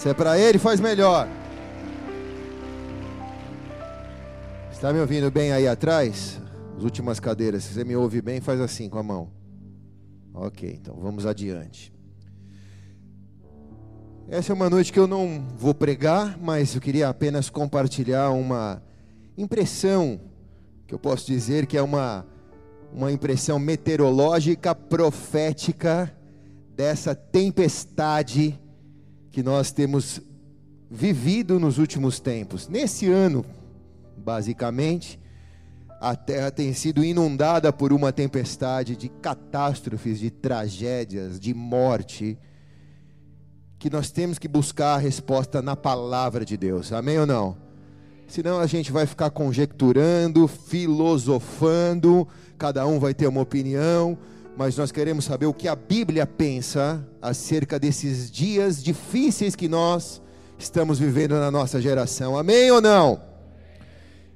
Se é para ele, faz melhor. Está me ouvindo bem aí atrás? As últimas cadeiras. Se você me ouve bem, faz assim com a mão. Ok, então vamos adiante. Essa é uma noite que eu não vou pregar, mas eu queria apenas compartilhar uma impressão, que eu posso dizer que é uma, uma impressão meteorológica profética dessa tempestade que nós temos vivido nos últimos tempos. Nesse ano, basicamente, a terra tem sido inundada por uma tempestade de catástrofes, de tragédias, de morte que nós temos que buscar a resposta na palavra de Deus. Amém ou não? Senão a gente vai ficar conjecturando, filosofando, cada um vai ter uma opinião, mas nós queremos saber o que a Bíblia pensa acerca desses dias difíceis que nós estamos vivendo na nossa geração. Amém ou não?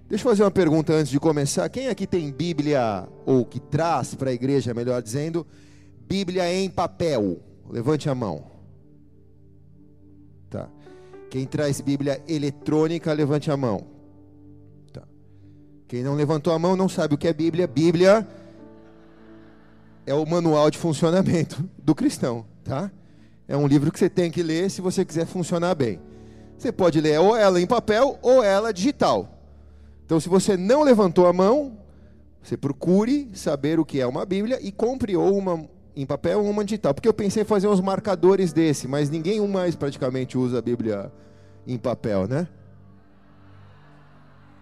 Deixa eu fazer uma pergunta antes de começar. Quem aqui tem Bíblia, ou que traz para a igreja, melhor dizendo, Bíblia em papel? Levante a mão. Tá. Quem traz Bíblia eletrônica, levante a mão. Tá. Quem não levantou a mão não sabe o que é Bíblia. Bíblia é o manual de funcionamento do cristão, tá? É um livro que você tem que ler se você quiser funcionar bem. Você pode ler ou ela em papel ou ela digital. Então, se você não levantou a mão, você procure saber o que é uma Bíblia e compre ou uma em papel ou uma digital. Porque eu pensei em fazer uns marcadores desse, mas ninguém mais praticamente usa a Bíblia em papel, né?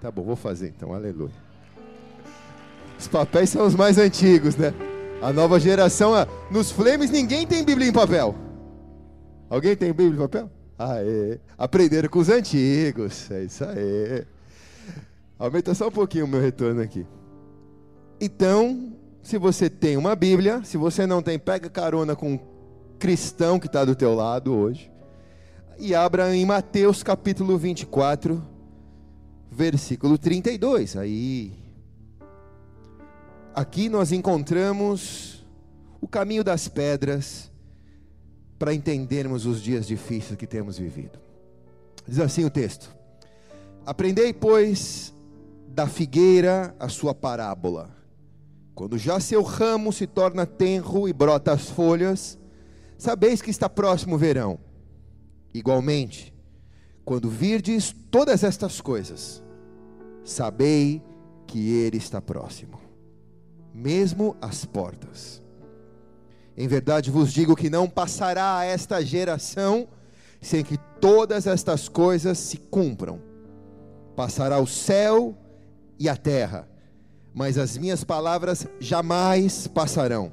Tá bom, vou fazer então, aleluia. Os papéis são os mais antigos, né? A nova geração, nos flames ninguém tem Bíblia em papel. Alguém tem Bíblia em papel? Aê, aprenderam com os antigos, é isso aí. Aumenta só um pouquinho o meu retorno aqui. Então, se você tem uma Bíblia, se você não tem, pega carona com um cristão que está do teu lado hoje. E abra em Mateus capítulo 24, versículo 32. Aí, aqui nós encontramos o caminho das pedras para entendermos os dias difíceis que temos vivido. Diz assim o texto: Aprendei, pois, da figueira a sua parábola quando já seu ramo se torna tenro e brota as folhas, sabeis que está próximo o verão. Igualmente, quando virdes todas estas coisas, sabei que ele está próximo, mesmo às portas. Em verdade vos digo que não passará esta geração sem que todas estas coisas se cumpram. Passará o céu e a terra mas as minhas palavras jamais passarão.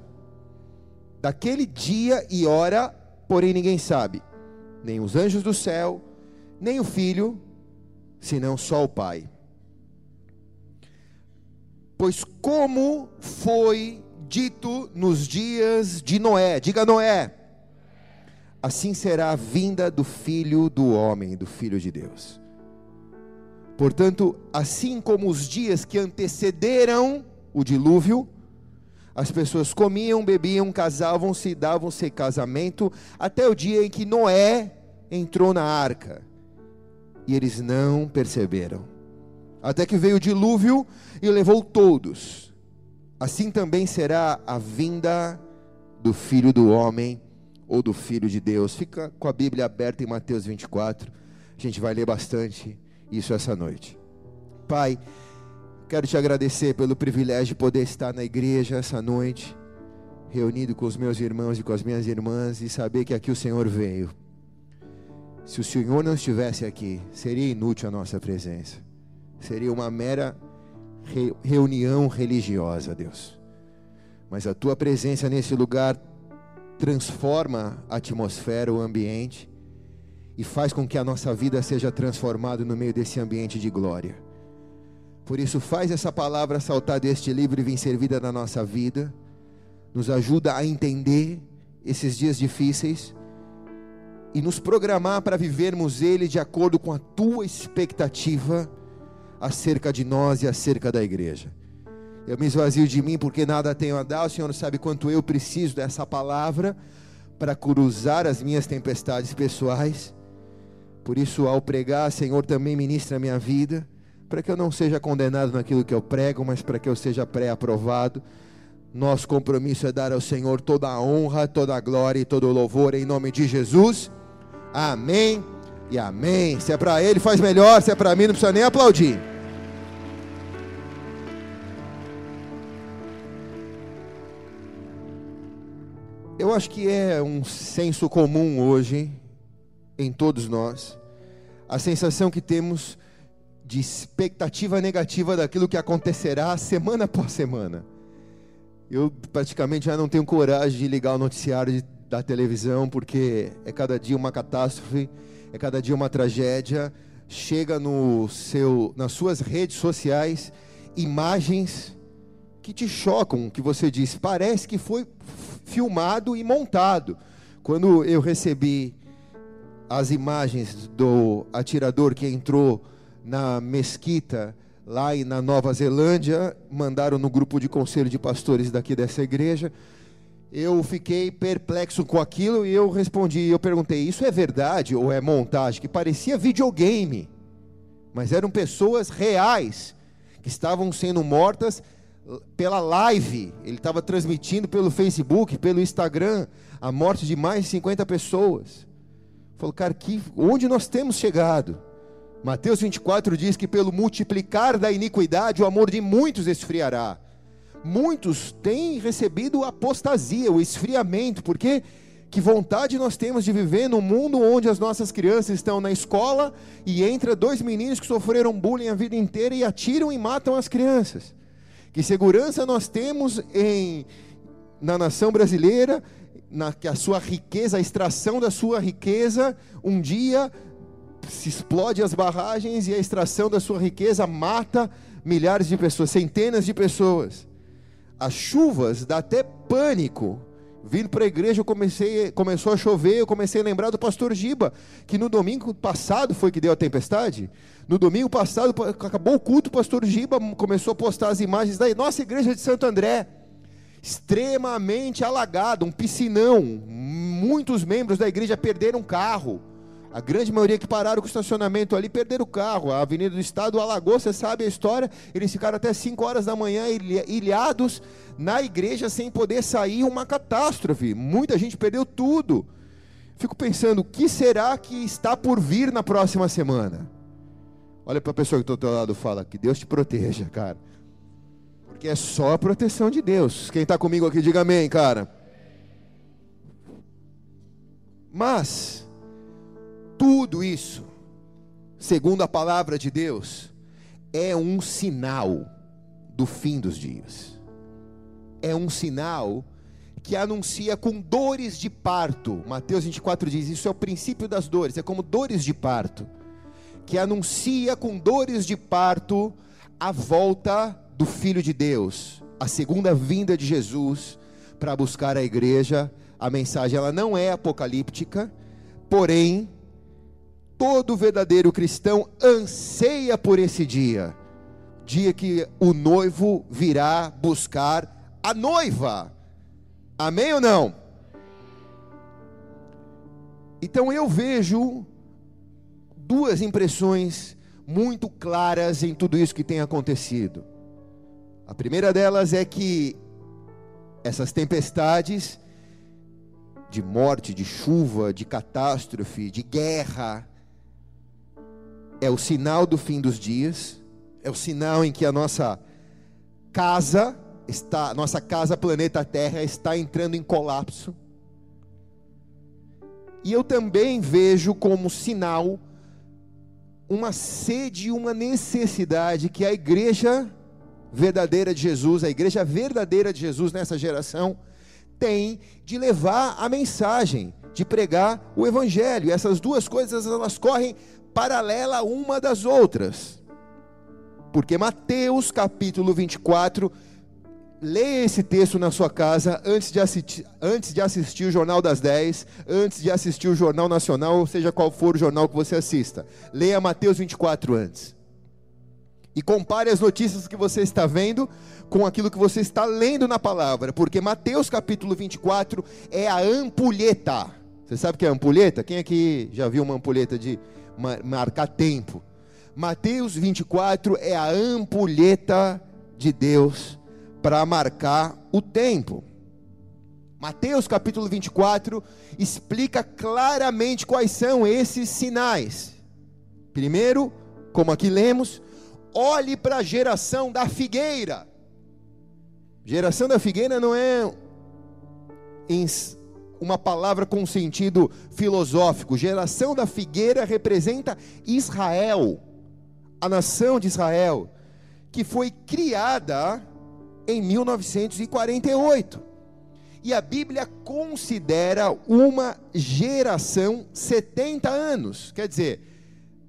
Daquele dia e hora, porém ninguém sabe, nem os anjos do céu, nem o filho, senão só o Pai. Pois como foi dito nos dias de Noé, diga Noé, assim será a vinda do filho do homem, do filho de Deus. Portanto, assim como os dias que antecederam o dilúvio, as pessoas comiam, bebiam, casavam-se, davam-se casamento, até o dia em que Noé entrou na arca. E eles não perceberam. Até que veio o dilúvio e levou todos. Assim também será a vinda do filho do homem ou do filho de Deus. Fica com a Bíblia aberta em Mateus 24. A gente vai ler bastante isso essa noite. Pai, quero te agradecer pelo privilégio de poder estar na igreja essa noite, reunido com os meus irmãos e com as minhas irmãs e saber que aqui o Senhor veio. Se o Senhor não estivesse aqui, seria inútil a nossa presença. Seria uma mera re reunião religiosa, Deus. Mas a tua presença nesse lugar transforma a atmosfera, o ambiente e faz com que a nossa vida seja transformada no meio desse ambiente de glória. Por isso, faz essa palavra saltar deste livro e vir servida na nossa vida, nos ajuda a entender esses dias difíceis e nos programar para vivermos ele de acordo com a tua expectativa acerca de nós e acerca da igreja. Eu me esvazio de mim porque nada tenho a dar, o Senhor sabe quanto eu preciso dessa palavra para cruzar as minhas tempestades pessoais Por isso, ao pregar, Senhor, também ministra a minha vida, para que eu não seja condenado naquilo que eu prego, mas para que eu seja pré-aprovado. Nosso compromisso é dar ao Senhor toda a honra, toda a glória e todo o louvor em nome de Jesus. Amém e amém. Se é para Ele, faz melhor. Se é para mim, não precisa nem aplaudir. Eu acho que é um senso comum hoje em todos nós a sensação que temos de expectativa negativa daquilo que acontecerá semana após semana. Eu praticamente já não tenho coragem de ligar o noticiário da televisão, porque é cada dia uma catástrofe, é cada dia uma tragédia. Chega no seu, nas suas redes sociais imagens que te chocam, que você diz, parece que foi filmado e montado. Quando eu recebi as imagens do atirador que entrou na mesquita lá na Nova Zelândia, mandaram no grupo de conselho de pastores daqui dessa igreja. Eu fiquei perplexo com aquilo e eu respondi, eu perguntei: "Isso é verdade ou é montagem?" Que parecia videogame. Mas eram pessoas reais que estavam sendo mortas pela live. Ele estava transmitindo pelo Facebook, pelo Instagram, a morte de mais de 50 pessoas. Falou, cara, que, onde nós temos chegado? Mateus 24 diz que pelo multiplicar da iniquidade o amor de muitos esfriará. Muitos têm recebido apostasia, o esfriamento, porque que vontade nós temos de viver num mundo onde as nossas crianças estão na escola e entra dois meninos que sofreram bullying a vida inteira e atiram e matam as crianças. Que segurança nós temos em na nação brasileira na, que a sua riqueza, a extração da sua riqueza, um dia se explode as barragens e a extração da sua riqueza mata milhares de pessoas, centenas de pessoas. As chuvas dá até pânico. Vindo para a igreja, eu comecei, começou a chover, eu comecei a lembrar do pastor Giba, que no domingo passado foi que deu a tempestade. No domingo passado, acabou o culto, o pastor Giba começou a postar as imagens da nossa igreja de Santo André extremamente alagado, um piscinão. Muitos membros da igreja perderam carro. A grande maioria que pararam com o estacionamento ali perderam o carro. A Avenida do Estado alagou, você sabe a história. Eles ficaram até 5 horas da manhã ilhados na igreja sem poder sair. Uma catástrofe. Muita gente perdeu tudo. Fico pensando, o que será que está por vir na próxima semana? Olha para a pessoa que está do teu lado fala: Que Deus te proteja, cara. Porque é só a proteção de Deus. Quem está comigo aqui, diga amém, cara. Mas, tudo isso, segundo a palavra de Deus, é um sinal do fim dos dias. É um sinal que anuncia com dores de parto. Mateus 24 diz: Isso é o princípio das dores, é como dores de parto. Que anuncia com dores de parto a volta do Filho de Deus, a segunda vinda de Jesus para buscar a igreja. A mensagem ela não é apocalíptica, porém todo verdadeiro cristão anseia por esse dia, dia que o noivo virá buscar a noiva. Amém ou não? Então eu vejo duas impressões muito claras em tudo isso que tem acontecido. A primeira delas é que essas tempestades de morte, de chuva, de catástrofe, de guerra, é o sinal do fim dos dias, é o sinal em que a nossa casa está, nossa casa planeta Terra está entrando em colapso. E eu também vejo como sinal uma sede e uma necessidade que a igreja verdadeira de Jesus, a igreja verdadeira de Jesus nessa geração, tem de levar a mensagem, de pregar o evangelho. Essas duas coisas elas correm paralela uma das outras. Porque Mateus capítulo 24 Leia esse texto na sua casa antes de, assistir, antes de assistir o Jornal das 10, antes de assistir o Jornal Nacional, ou seja qual for o jornal que você assista. Leia Mateus 24 antes. E compare as notícias que você está vendo com aquilo que você está lendo na palavra, porque Mateus capítulo 24 é a ampulheta. Você sabe o que é ampulheta? Quem aqui já viu uma ampulheta de marcar tempo? Mateus 24 é a ampulheta de Deus para marcar o tempo. Mateus capítulo 24 explica claramente quais são esses sinais. Primeiro, como aqui lemos, olhe para a geração da figueira. Geração da figueira não é uma palavra com sentido filosófico. Geração da figueira representa Israel, a nação de Israel, que foi criada em 1948. E a Bíblia considera uma geração 70 anos. Quer dizer,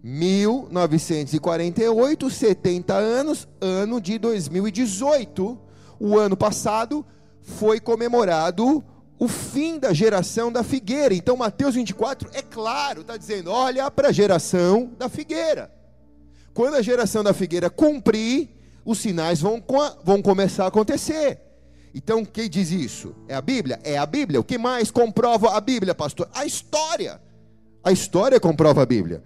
1948, 70 anos, ano de 2018. O ano passado foi comemorado o fim da geração da figueira. Então, Mateus 24 é claro, está dizendo: olha para a geração da figueira. Quando a geração da figueira cumprir, os sinais vão, vão começar a acontecer. Então, quem diz isso? É a Bíblia? É a Bíblia. O que mais comprova a Bíblia, pastor? A história. A história comprova a Bíblia.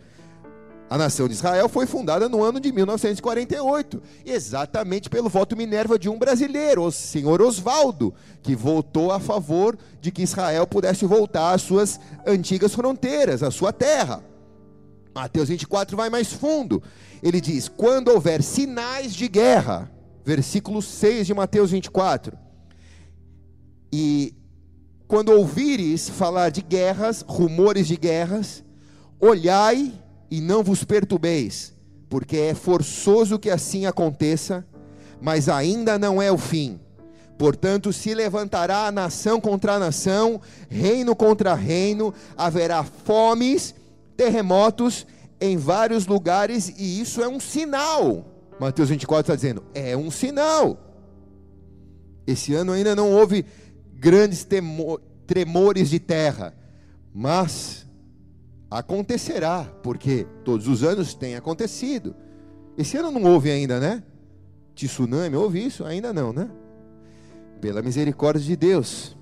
A nação de Israel foi fundada no ano de 1948, exatamente pelo voto Minerva de um brasileiro, o senhor Oswaldo, que votou a favor de que Israel pudesse voltar às suas antigas fronteiras, à sua terra. Mateus 24 vai mais fundo. Ele diz: quando houver sinais de guerra, versículo 6 de Mateus 24, e quando ouvires falar de guerras, rumores de guerras, olhai e não vos perturbeis, porque é forçoso que assim aconteça, mas ainda não é o fim. Portanto, se levantará nação contra nação, reino contra reino, haverá fomes, terremotos em vários lugares, e isso é um sinal. Mateus 24 está dizendo: é um sinal. Esse ano ainda não houve grandes temor, tremores de terra, mas acontecerá, porque todos os anos tem acontecido. Esse ano não houve ainda, né? Tsunami, houve isso? Ainda não, né? Pela misericórdia de Deus.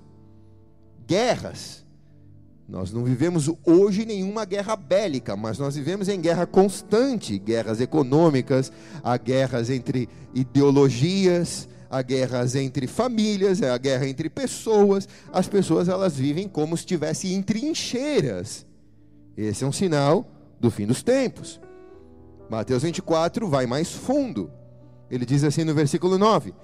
Guerras. Nós não vivemos hoje nenhuma guerra bélica, mas nós vivemos em guerra constante, guerras econômicas, há guerras entre ideologias, há guerras entre famílias, há guerra entre pessoas. As pessoas elas vivem como se estivessem em trincheiras. Esse é um sinal do fim dos tempos. Mateus 24 vai mais fundo. Ele diz assim no versículo 9: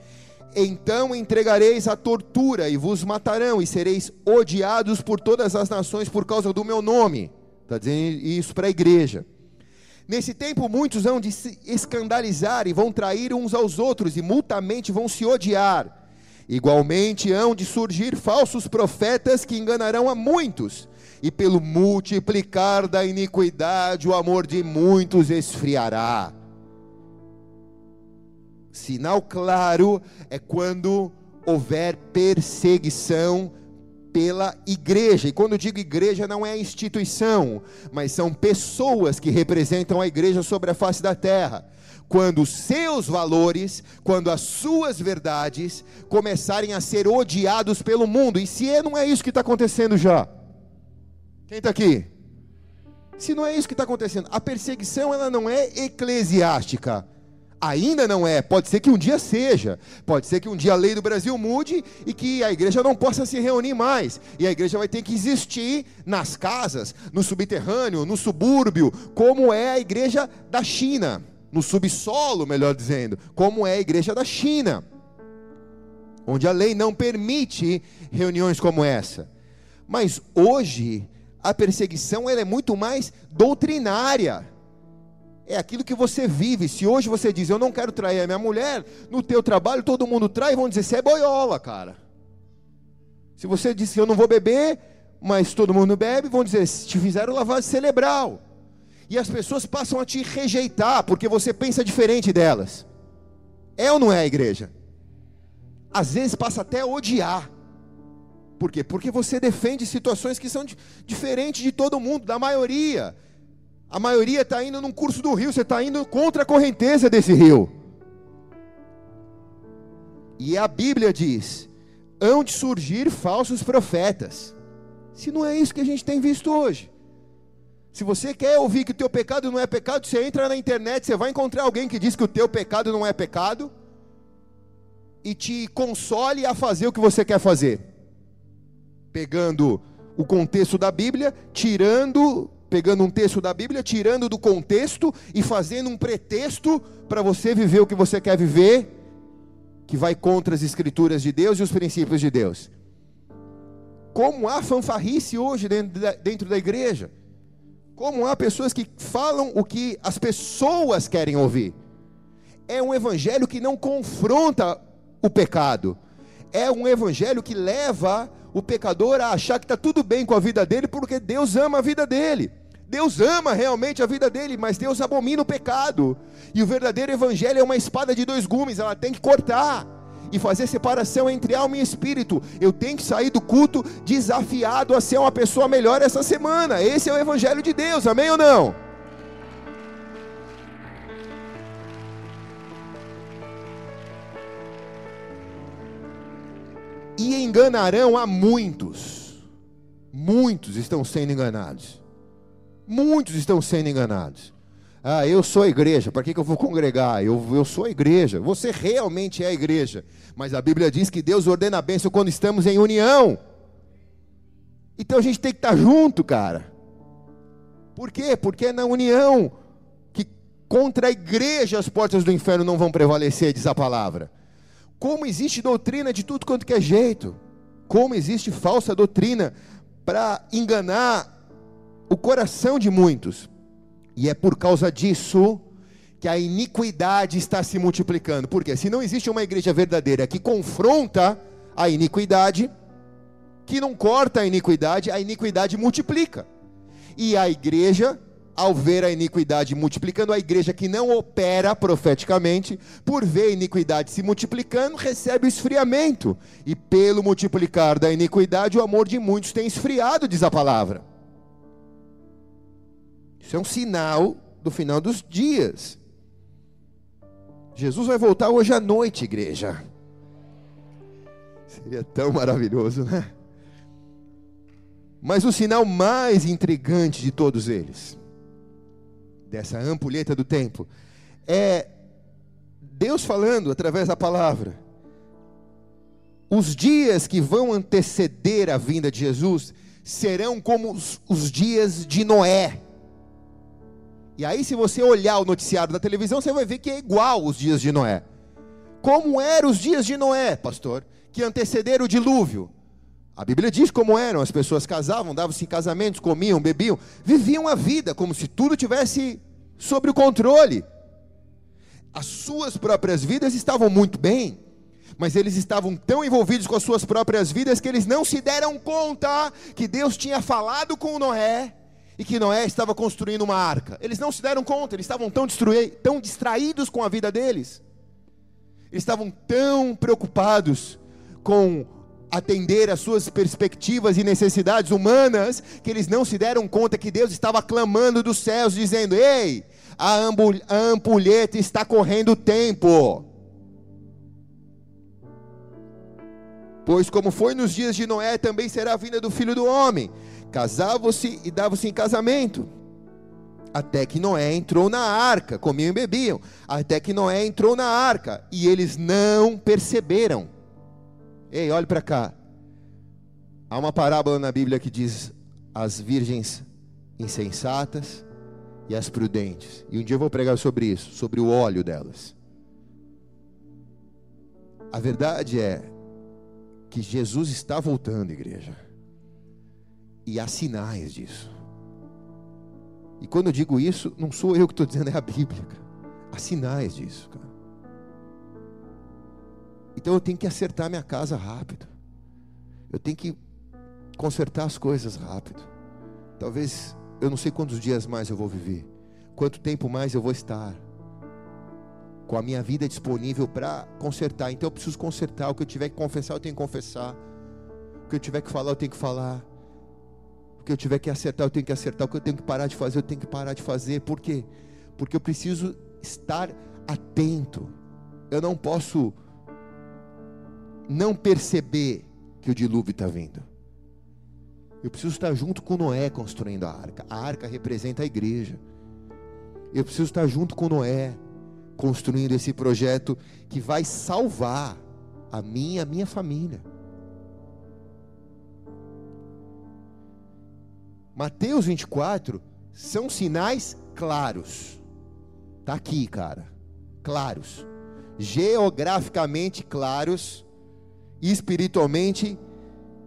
Então entregareis a tortura e vos matarão, e sereis odiados por todas as nações por causa do meu nome. Está dizendo isso para a igreja. Nesse tempo, muitos vão se escandalizar e vão trair uns aos outros, e multamente vão se odiar. Igualmente hão de surgir falsos profetas que enganarão a muitos, e pelo multiplicar da iniquidade o amor de muitos esfriará. Sinal claro é quando houver perseguição pela igreja. E quando eu digo igreja, não é instituição, mas são pessoas que representam a igreja sobre a face da terra. Quando seus valores, quando as suas verdades começarem a ser odiados pelo mundo, e se é, não é isso que está acontecendo já? Quem está aqui? Se não é isso que está acontecendo, a perseguição ela não é eclesiástica. Ainda não é, pode ser que um dia seja, pode ser que um dia a lei do Brasil mude e que a igreja não possa se reunir mais, e a igreja vai ter que existir nas casas, no subterrâneo, no subúrbio, como é a igreja da China, no subsolo, melhor dizendo, como é a igreja da China, onde a lei não permite reuniões como essa. Mas hoje a perseguição ela é muito mais doutrinária é aquilo que você vive. Se hoje você diz, eu não quero trair a minha mulher, no teu trabalho todo mundo trai, vão dizer, você é boiola, cara. Se você diz que eu não vou beber, mas todo mundo bebe, vão dizer, te fizeram lavagem cerebral. E as pessoas passam a te rejeitar, porque você pensa diferente delas. É ou não é a igreja? Às vezes passa até a odiar. Por quê? Porque você defende situações que são diferentes de todo mundo, da maioria. A maioria está indo num curso do rio, você está indo contra a correnteza desse rio. E a Bíblia diz: hão de surgir falsos profetas. Se não é isso que a gente tem visto hoje. Se você quer ouvir que o teu pecado não é pecado, você entra na internet, você vai encontrar alguém que diz que o teu pecado não é pecado e te console a fazer o que você quer fazer. Pegando o contexto da Bíblia, tirando, pegando um texto da Bíblia, tirando do contexto e fazendo um pretexto para você viver o que você quer viver, que vai contra as escrituras de Deus e os princípios de Deus. Como há fanfarrice hoje dentro da, dentro da igreja. Como há pessoas que falam o que as pessoas querem ouvir. É um evangelho que não confronta o pecado. É um evangelho que leva o pecador a achar que está tudo bem com a vida dele, porque Deus ama a vida dele. Deus ama realmente a vida dele, mas Deus abomina o pecado. E o verdadeiro evangelho é uma espada de dois gumes, ela tem que cortar e fazer separação entre alma e espírito. Eu tenho que sair do culto desafiado a ser uma pessoa melhor essa semana. Esse é o evangelho de Deus, amém ou não? E enganarão a muitos. Muitos estão sendo enganados. Muitos estão sendo enganados. Ah, eu sou a igreja, para que, que eu vou congregar? Eu, eu sou a igreja. Você realmente é a igreja. Mas a Bíblia diz que Deus ordena a bênção quando estamos em união. Então a gente tem que estar junto, cara. Por quê? Porque é na união que contra a igreja as portas do inferno não vão prevalecer, diz a palavra. Como existe doutrina de tudo quanto que é jeito. Como existe falsa doutrina para enganar o coração de muitos. E é por causa disso que a iniquidade está se multiplicando. Porque se não existe uma igreja verdadeira que confronta a iniquidade, que não corta a iniquidade, a iniquidade multiplica. E a igreja ao ver a iniquidade multiplicando, a igreja que não opera profeticamente, por ver a iniquidade se multiplicando, recebe o esfriamento. E pelo multiplicar da iniquidade, o amor de muitos tem esfriado, diz a palavra. Isso é um sinal do final dos dias. Jesus vai voltar hoje à noite, igreja. Seria tão maravilhoso, né? Mas o sinal mais intrigante de todos eles dessa ampulheta do tempo, é Deus falando através da palavra. Os dias que vão anteceder a vinda de Jesus serão como os, os dias de Noé. E aí, se você olhar o noticiário da televisão, você vai ver que é igual os dias de Noé. Como eram os dias de Noé, pastor, que antecederam o dilúvio? A Bíblia diz como eram: as pessoas casavam, davam-se casamentos, comiam, bebiam, viviam a vida como se tudo tivesse sob o controle. As suas próprias vidas estavam muito bem, mas eles estavam tão envolvidos com as suas próprias vidas que eles não se deram conta que Deus tinha falado com Noé e que Noé estava construindo uma arca. Eles não se deram conta, eles estavam tão, tão distraídos com a vida deles, eles estavam tão preocupados com atender às suas perspectivas e necessidades humanas, que eles não se deram conta que Deus estava clamando dos céus, dizendo: Ei, a, ampulheta está correndo o tempo. Pois, como foi nos dias de Noé, também será a vinda do filho do homem. Casavam-se e davam-se em casamento. Até que Noé entrou na arca, comiam e bebiam. Até que Noé entrou na arca e eles não perceberam Ei, olhe para cá. Há uma parábola na Bíblia que diz as virgens insensatas e as prudentes. E um dia eu vou pregar sobre isso, sobre o óleo delas. A verdade é que Jesus está voltando, igreja. E há sinais disso. E quando eu digo isso, não sou eu que estou dizendo, é a Bíblia. Cara. Há sinais disso, cara. Então eu tenho que acertar minha casa rápido. Eu tenho que consertar as coisas rápido. Talvez eu não sei quantos dias mais eu vou viver, quanto tempo mais eu vou estar com a minha vida disponível para consertar. Então eu preciso consertar. O que eu tiver que confessar, eu tenho que confessar. O que eu tiver que falar, eu tenho que falar. O que eu tiver que acertar, eu tenho que acertar. O que eu tenho que parar de fazer, eu tenho que parar de fazer. Por quê? Porque eu preciso estar atento. Eu não posso não perceber que o dilúvio está vindo. Eu preciso estar junto com Noé construindo a arca. A arca representa a igreja. Eu preciso estar junto com Noé construindo esse projeto que vai salvar a mim e a minha família. Mateus 24 são sinais claros. Tá aqui, cara. Claros. Geograficamente claros e espiritualmente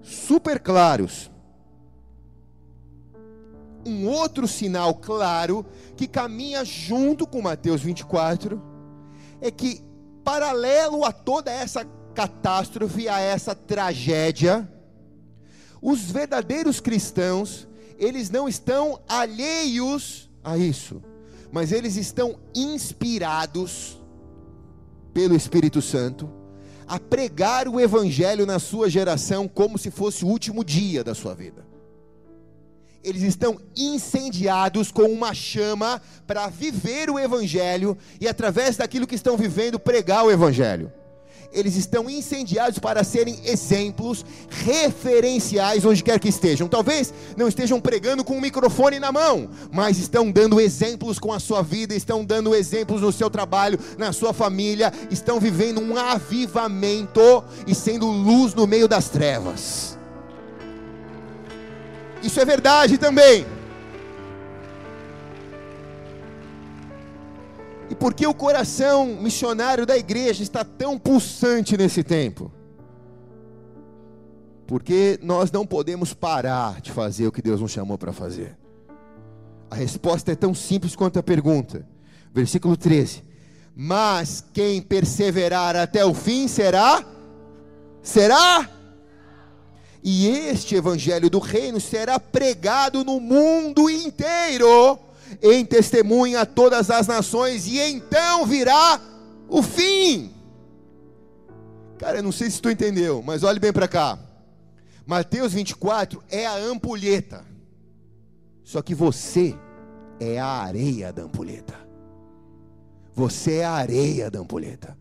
super claros. Um outro sinal claro que caminha junto com Mateus 24 é que paralelo a toda essa catástrofe, a essa tragédia, os verdadeiros cristãos eles não estão alheios a isso, mas eles estão inspirados pelo Espírito Santo a pregar o Evangelho na sua geração como se fosse o último dia da sua vida. Eles estão incendiados com uma chama para viver o Evangelho e, através daquilo que estão vivendo, pregar o Evangelho eles estão incendiados para serem exemplos referenciais onde quer que estejam. Talvez não estejam pregando com um microfone na mão, mas estão dando exemplos com a sua vida, estão dando exemplos no seu trabalho, na sua família, estão vivendo um avivamento e sendo luz no meio das trevas. Isso é verdade também. E por que o coração missionário da igreja está tão pulsante nesse tempo? Porque nós não podemos parar de fazer o que Deus nos chamou para fazer. A resposta é tão simples quanto a pergunta. Versículo 13. Mas quem perseverar até o fim será será e este evangelho do reino será pregado no mundo inteiro em testemunha a todas as nações, e então virá o fim. Cara, eu não sei se tu entendeu, mas olhe bem para cá. Mateus 24 é a ampulheta. Só que você é a areia da ampulheta. Você é a areia da ampulheta.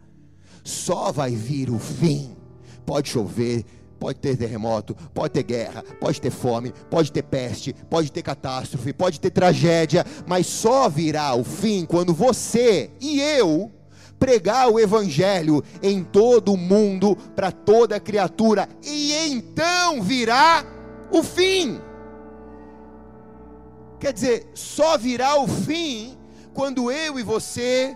Só vai vir o fim. Pode chover, Pode ter terremoto, pode ter guerra, pode ter fome, pode ter peste, pode ter catástrofe, pode ter tragédia, mas só virá o fim quando você e eu pregar o evangelho em todo o mundo para toda criatura, e então virá o fim. Quer dizer, só virá o fim quando eu e você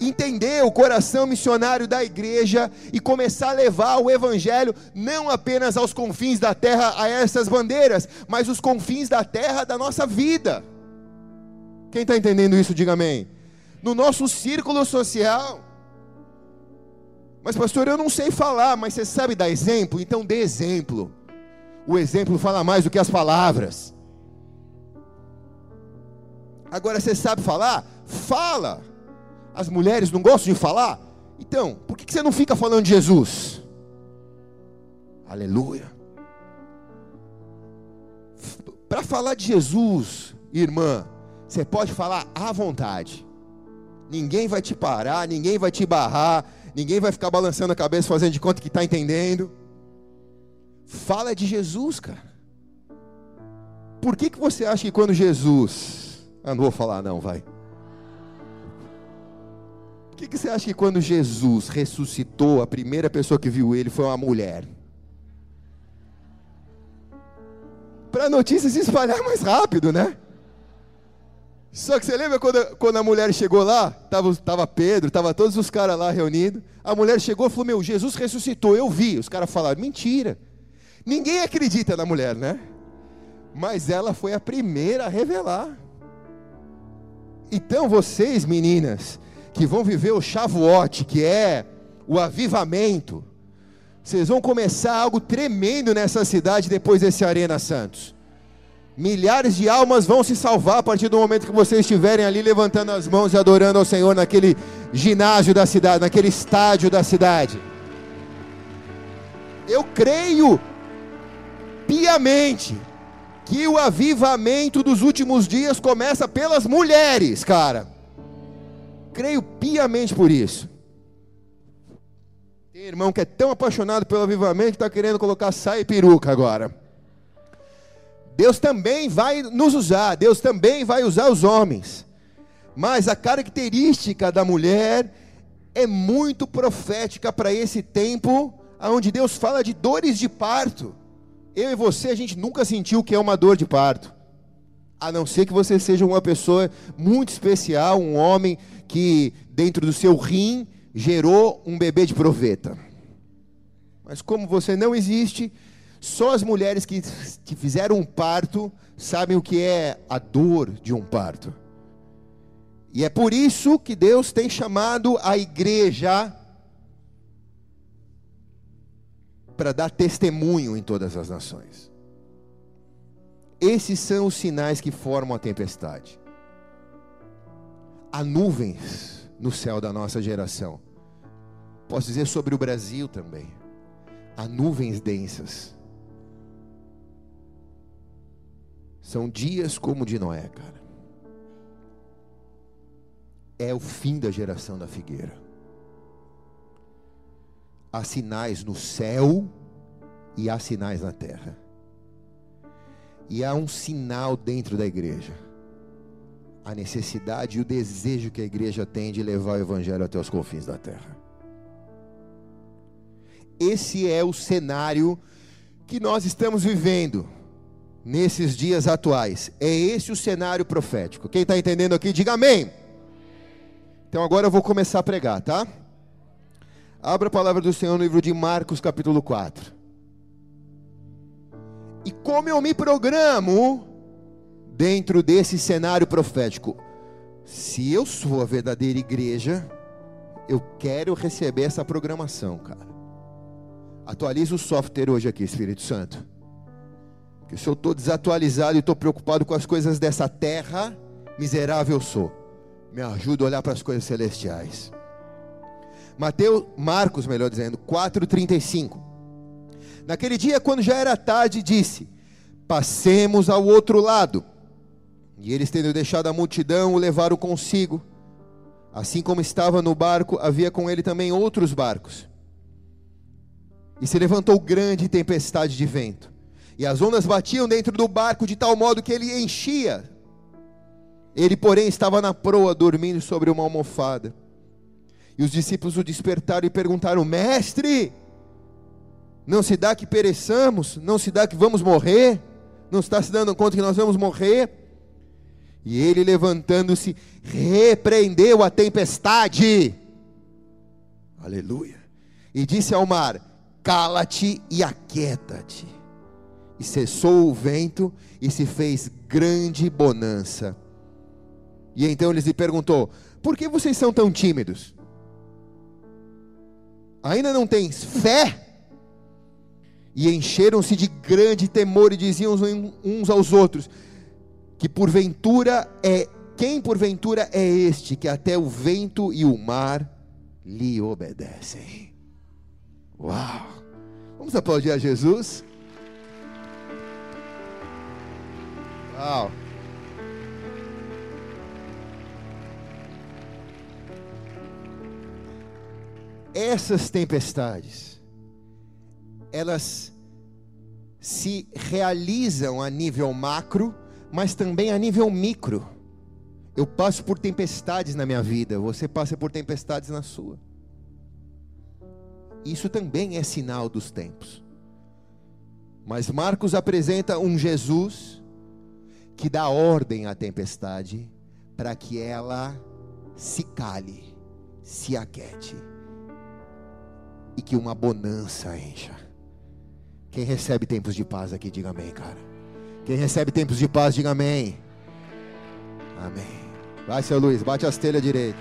entender o coração missionário da igreja e começar a levar o evangelho não apenas aos confins da terra, a essas bandeiras, mas os confins da terra da nossa vida. Quem está entendendo isso, diga amém. No nosso círculo social. Mas, pastor, eu não sei falar, mas você sabe dar exemplo? Então dê exemplo. O exemplo fala mais do que as palavras. Agora, você sabe falar? Fala as mulheres não gostam de falar? Então, por que você não fica falando de Jesus? Aleluia. Para falar de Jesus, irmã, você pode falar à vontade. Ninguém vai te parar, ninguém vai te barrar, ninguém vai ficar balançando a cabeça fazendo de conta que está entendendo. Fala de Jesus, cara. Por que, que você acha que quando Jesus. Ah, não vou falar, não, vai que, que você acha que quando Jesus ressuscitou, a primeira pessoa que viu ele foi uma mulher? Para a notícia se espalhar mais rápido, né? Só que você lembra quando, quando a mulher chegou lá? Tava, tava Pedro, tava todos os caras lá reunidos. A mulher chegou e falou: Meu, Jesus ressuscitou, eu vi. Os caras falaram: Mentira. Ninguém acredita na mulher, né? Mas ela foi a primeira a revelar. Então vocês, meninas, que vão viver o Shavuot, que é o avivamento. Vocês vão começar algo tremendo nessa cidade depois desse Arena Santos. Milhares de almas vão se salvar a partir do momento que vocês estiverem ali levantando as mãos e adorando ao Senhor naquele ginásio da cidade, naquele estádio da cidade. Eu creio piamente que o avivamento dos últimos dias começa pelas mulheres, cara creio piamente por isso. Tem irmão que é tão apaixonado pelo avivamento que está querendo colocar saia e peruca agora. Deus também vai nos usar, Deus também vai usar os homens. Mas a característica da mulher é muito profética para esse tempo, onde Deus fala de dores de parto. Eu e você, a gente nunca sentiu o que é uma dor de parto. A não ser que você seja uma pessoa muito especial, um homem que dentro do seu rim gerou um bebê de proveta. Mas como você não existe, só as mulheres que, que fizeram um parto sabem o que é a dor de um parto. E é por isso que Deus tem chamado a igreja para dar testemunho em todas as nações. Esses são os sinais que formam a tempestade. Há nuvens no céu da nossa geração. Posso dizer sobre o Brasil também. Há nuvens densas. São dias como o de Noé, cara. É o fim da geração da figueira. Há sinais no céu e há sinais na terra. E há um sinal dentro da igreja. A necessidade e o desejo que a igreja tem de levar o evangelho até os confins da terra. Esse é o cenário que nós estamos vivendo nesses dias atuais. É esse o cenário profético. Quem está entendendo aqui, diga amém. Então agora eu vou começar a pregar, tá? Abra a palavra do Senhor no livro de Marcos, capítulo 4. E como eu me programo dentro desse cenário profético? Se eu sou a verdadeira igreja, eu quero receber essa programação, cara. Atualiza o software hoje aqui, Espírito Santo. Porque se eu estou desatualizado e estou preocupado com as coisas dessa terra, miserável eu sou. Me ajuda a olhar para as coisas celestiais. Mateus, Marcos, melhor dizendo, 4:35. Naquele dia, quando já era tarde, disse: Passemos ao outro lado. E eles, tendo deixado a multidão, o levaram consigo. Assim como estava no barco, havia com ele também outros barcos. E se levantou grande tempestade de vento, e as ondas batiam dentro do barco de tal modo que ele enchia. Ele, porém, estava na proa, dormindo sobre uma almofada. E os discípulos o despertaram e perguntaram: Mestre, não se dá que pereçamos? Não se dá que vamos morrer? Não está se dando conta que nós vamos morrer? E ele, levantando-se, repreendeu a tempestade. Aleluia. E disse ao mar: Cala-te e aquieta-te. E cessou o vento e se fez grande bonança. E então ele lhe perguntou: Por que vocês são tão tímidos? Ainda não tens fé? E encheram-se de grande temor e diziam uns aos outros: Que porventura é, quem porventura é este que até o vento e o mar lhe obedecem? Uau! Vamos aplaudir a Jesus? Uau! essas tempestades, elas se realizam a nível macro, mas também a nível micro. Eu passo por tempestades na minha vida, você passa por tempestades na sua. Isso também é sinal dos tempos. Mas Marcos apresenta um Jesus que dá ordem à tempestade para que ela se cale, se aquete e que uma bonança encha. Quem recebe tempos de paz aqui, diga amém, cara. Quem recebe tempos de paz, diga amém. Amém. Vai, seu Luiz, bate as telhas direito.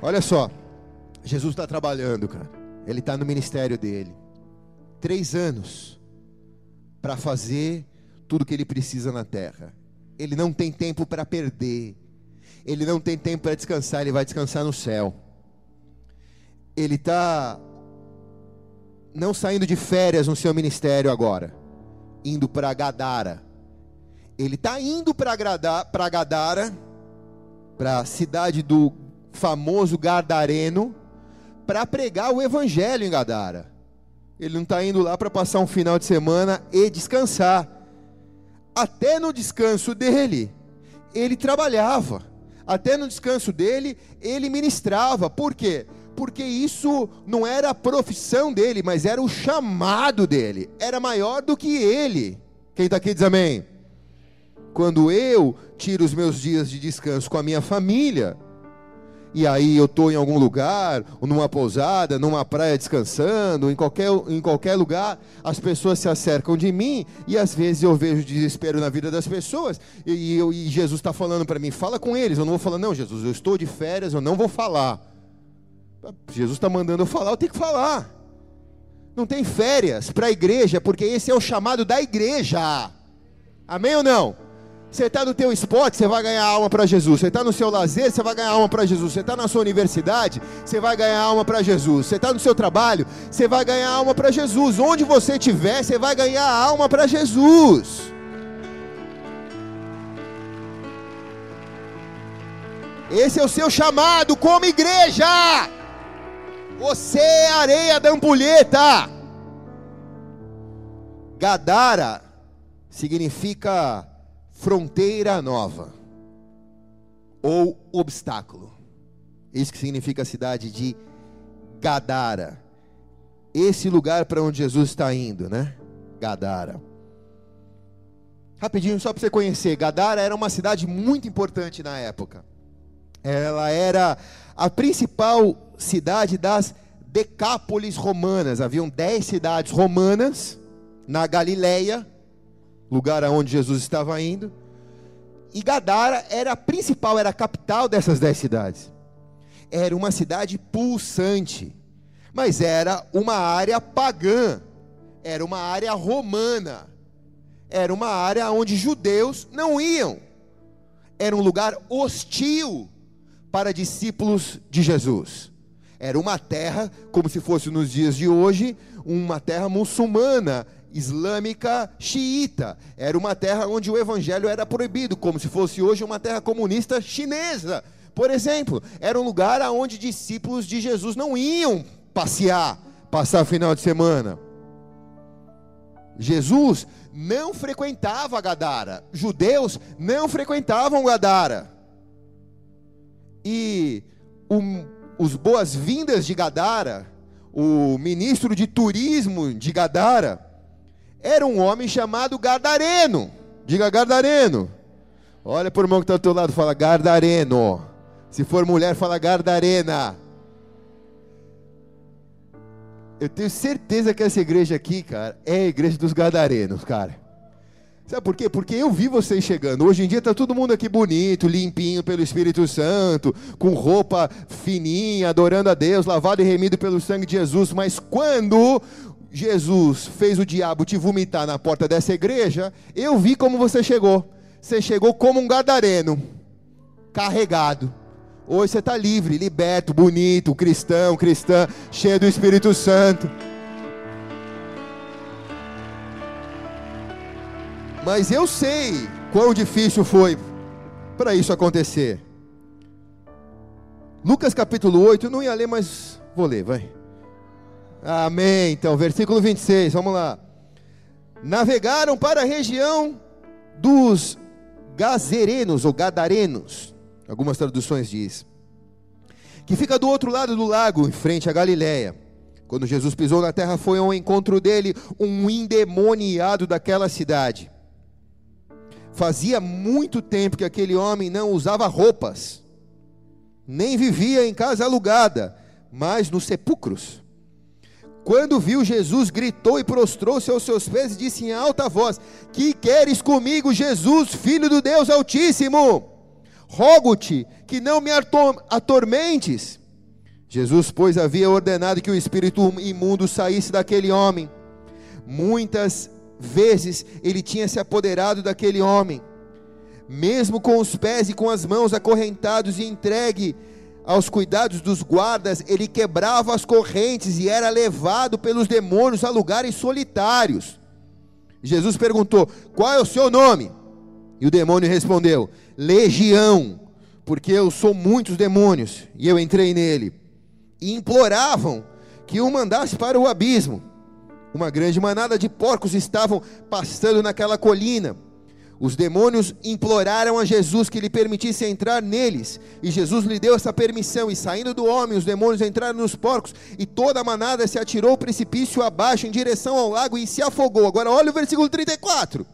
Olha só, Jesus está trabalhando, cara. Ele está no ministério dele. Três anos para fazer tudo que ele precisa na terra. Ele não tem tempo para perder ele não tem tempo para descansar, ele vai descansar no céu. Ele está não saindo de férias no seu ministério agora, indo para Gadara. Ele está indo para Gadara, para a cidade do famoso Gardareno, para pregar o evangelho em Gadara. Ele não está indo lá para passar um final de semana e descansar. Até no descanso dele, ele trabalhava. Até no descanso dele, ele ministrava. Por quê? Porque isso não era a profissão dele, mas era o chamado dele. Era maior do que ele. Quem está aqui diz amém. Quando eu tiro os meus dias de descanso com a minha família, e aí eu estou em algum lugar, numa pousada, numa praia descansando, em qualquer, em qualquer lugar, as pessoas se acercam de mim e às vezes eu vejo desespero na vida das pessoas e, eu, e Jesus está falando para mim, fala com eles. Eu não vou falar, não, Jesus, eu estou de férias, eu não vou falar. Jesus está mandando eu falar, eu tenho que falar. Não tem férias para a igreja, porque esse é o chamado da igreja. Amém ou não? Você está no teu esporte, você vai ganhar alma para Jesus. Você está no seu lazer, você vai ganhar alma para Jesus. Você está na sua universidade, você vai ganhar alma para Jesus. Você está no seu trabalho, você vai ganhar alma para Jesus. Onde você estiver, você vai ganhar alma para Jesus. Esse é o seu chamado como igreja. Você é areia da ampulheta. Gadara significa fronteira nova ou obstáculo. Isso que significa a cidade de Gadara. Esse lugar para onde Jesus está indo, né? Gadara. Rapidinho, só para você conhecer: Gadara era uma cidade muito importante na época. Ela era a principal cidade das Decápolis romanas. Haviam dez cidades romanas na Galileia lugar aonde Jesus estava indo. E Gadara era a principal, era a capital dessas dez cidades. Era uma cidade pulsante, mas era uma área pagã, era uma área romana, era uma área onde judeus não iam. Era um lugar hostil para discípulos de Jesus. Era uma terra, como se fosse nos dias de hoje, uma terra muçulmana, islâmica xiita. Era uma terra onde o evangelho era proibido, como se fosse hoje uma terra comunista chinesa. Por exemplo, era um lugar onde discípulos de Jesus não iam passear, passar final de semana. Jesus não frequentava Gadara. Judeus não frequentavam Gadara. E os boas-vindas de Gadara, o ministro de turismo de Gadara, era um homem chamado Gadareno. Diga Gadareno. Olha o irmão que está do teu lado, fala Gardareno. Se for mulher, fala Gardarena. Eu tenho certeza que essa igreja aqui, cara, é a igreja dos Gadarenos, cara. Sabe por quê? Porque eu vi vocês chegando. Hoje em dia está todo mundo aqui bonito, limpinho pelo Espírito Santo, com roupa fininha, adorando a Deus, lavado e remido pelo sangue de Jesus. Mas quando Jesus fez o diabo te vomitar na porta dessa igreja, eu vi como você chegou. Você chegou como um gadareno, carregado. Hoje você está livre, liberto, bonito, cristão, cristã, cheio do Espírito Santo. Mas eu sei quão difícil foi para isso acontecer. Lucas capítulo 8, eu não ia ler, mas vou ler, vai. Amém. Então, versículo 26, vamos lá. Navegaram para a região dos Gazerenos ou Gadarenos, algumas traduções diz, que fica do outro lado do lago, em frente à Galiléia. Quando Jesus pisou na terra, foi ao encontro dele um endemoniado daquela cidade. Fazia muito tempo que aquele homem não usava roupas, nem vivia em casa alugada, mas nos sepulcros. Quando viu Jesus, gritou e prostrou-se aos seus pés e disse em alta voz: Que queres comigo, Jesus, filho do Deus Altíssimo? Rogo-te que não me atormentes. Jesus, pois, havia ordenado que o espírito imundo saísse daquele homem. Muitas vezes ele tinha se apoderado daquele homem, mesmo com os pés e com as mãos acorrentados e entregue aos cuidados dos guardas, ele quebrava as correntes e era levado pelos demônios a lugares solitários. Jesus perguntou: Qual é o seu nome? E o demônio respondeu: Legião, porque eu sou muitos demônios e eu entrei nele. e imploravam que o mandasse para o abismo. Uma grande manada de porcos estavam pastando naquela colina. Os demônios imploraram a Jesus que lhe permitisse entrar neles, e Jesus lhe deu essa permissão. E saindo do homem, os demônios entraram nos porcos, e toda a manada se atirou o precipício abaixo em direção ao lago e se afogou. Agora olha o versículo 34.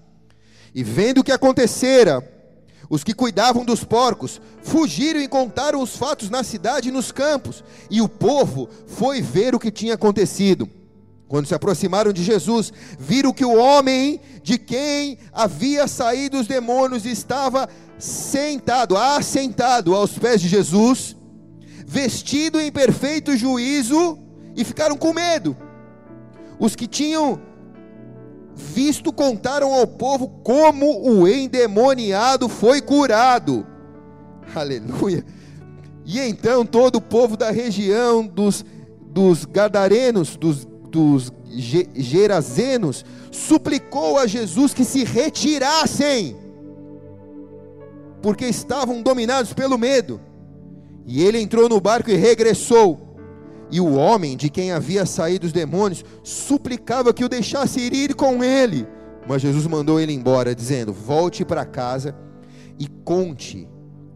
E vendo o que acontecera, os que cuidavam dos porcos fugiram e contaram os fatos na cidade e nos campos, e o povo foi ver o que tinha acontecido. Quando se aproximaram de Jesus, viram que o homem de quem havia saído os demônios estava sentado, assentado aos pés de Jesus, vestido em perfeito juízo, e ficaram com medo. Os que tinham visto contaram ao povo como o endemoniado foi curado. Aleluia. E então todo o povo da região dos, dos Gadarenos, dos, dos Gerazenos, suplicou a Jesus que se retirassem, porque estavam dominados pelo medo. E ele entrou no barco e regressou. E o homem de quem havia saído os demônios suplicava que o deixasse ir com ele. Mas Jesus mandou ele embora, dizendo: Volte para casa e conte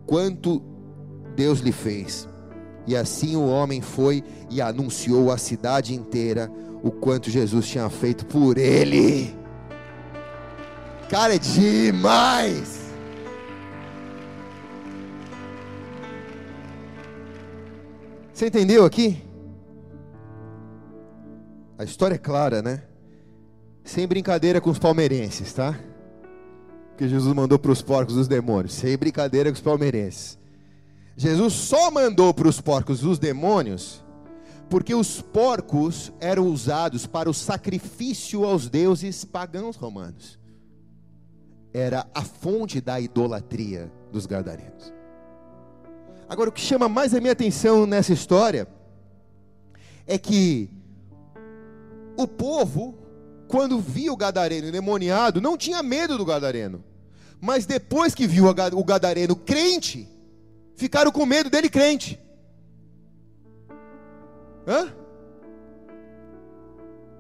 quanto Deus lhe fez. E assim o homem foi e anunciou à cidade inteira o quanto Jesus tinha feito por ele. Cara, é demais! Você entendeu aqui? A história é clara, né? Sem brincadeira com os palmeirenses, tá? Que Jesus mandou para os porcos os demônios. Sem brincadeira com os palmeirenses. Jesus só mandou para os porcos os demônios porque os porcos eram usados para o sacrifício aos deuses pagãos romanos. Era a fonte da idolatria dos gadarenos. Agora, o que chama mais a minha atenção nessa história é que o povo, quando viu o gadareno endemoniado, não tinha medo do gadareno. Mas depois que viu o gadareno crente, ficaram com medo dele crente. Hã?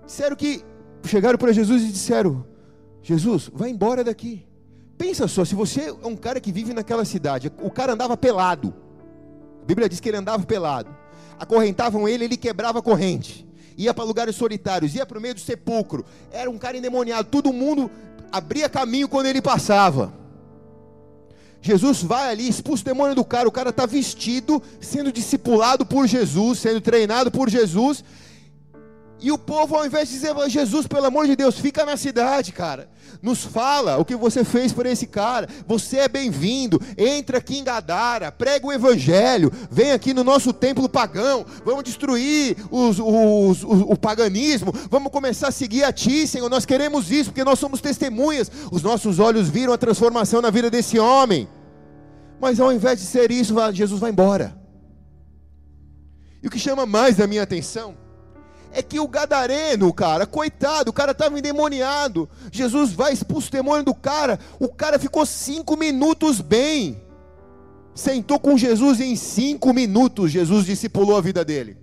Disseram que chegaram para Jesus e disseram: Jesus, vai embora daqui. Pensa só, se você é um cara que vive naquela cidade, o cara andava pelado. A Bíblia diz que ele andava pelado. Acorrentavam ele, ele quebrava a corrente ia para lugares solitários, ia para o meio do sepulcro. Era um cara endemoniado, todo mundo abria caminho quando ele passava. Jesus vai ali, expulsa o demônio do cara, o cara está vestido, sendo discipulado por Jesus, sendo treinado por Jesus, e o povo, ao invés de dizer, Jesus, pelo amor de Deus, fica na cidade, cara. Nos fala o que você fez por esse cara. Você é bem-vindo. Entra aqui em Gadara, prega o evangelho. Vem aqui no nosso templo pagão. Vamos destruir os, os, os, o paganismo. Vamos começar a seguir a Ti, Senhor. Nós queremos isso, porque nós somos testemunhas. Os nossos olhos viram a transformação na vida desse homem. Mas ao invés de ser isso, Jesus vai embora. E o que chama mais a minha atenção é que o gadareno, cara, coitado, o cara estava endemoniado. Jesus vai expulsar o demônio do cara. O cara ficou cinco minutos bem. Sentou com Jesus em cinco minutos Jesus discipulou a vida dele.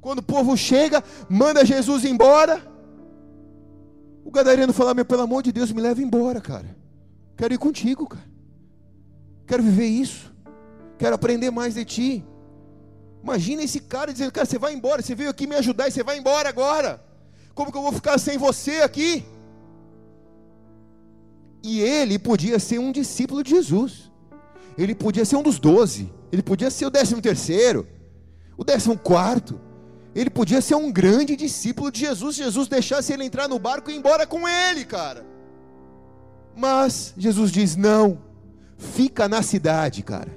Quando o povo chega, manda Jesus embora. O gadareno fala: Meu, pelo amor de Deus, me leva embora, cara. Quero ir contigo, cara. Quero viver isso. Quero aprender mais de ti. Imagina esse cara dizendo, cara, você vai embora, você veio aqui me ajudar e você vai embora agora. Como que eu vou ficar sem você aqui? E ele podia ser um discípulo de Jesus. Ele podia ser um dos doze. Ele podia ser o décimo terceiro. O décimo quarto. Ele podia ser um grande discípulo de Jesus. Se Jesus deixasse ele entrar no barco e ir embora com ele, cara. Mas Jesus diz: não. Fica na cidade, cara.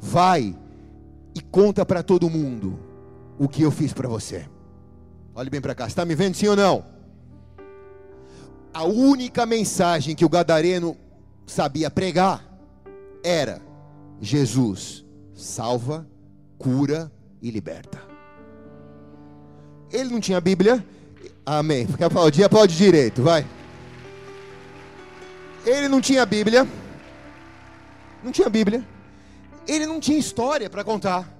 Vai e conta para todo mundo o que eu fiz para você. Olhe bem para cá, está me vendo sim ou não? A única mensagem que o gadareno sabia pregar era: Jesus salva, cura e liberta. Ele não tinha Bíblia, amém. Quer aplaudir? Aplaude direito, vai. Ele não tinha Bíblia, não tinha Bíblia, ele não tinha história para contar.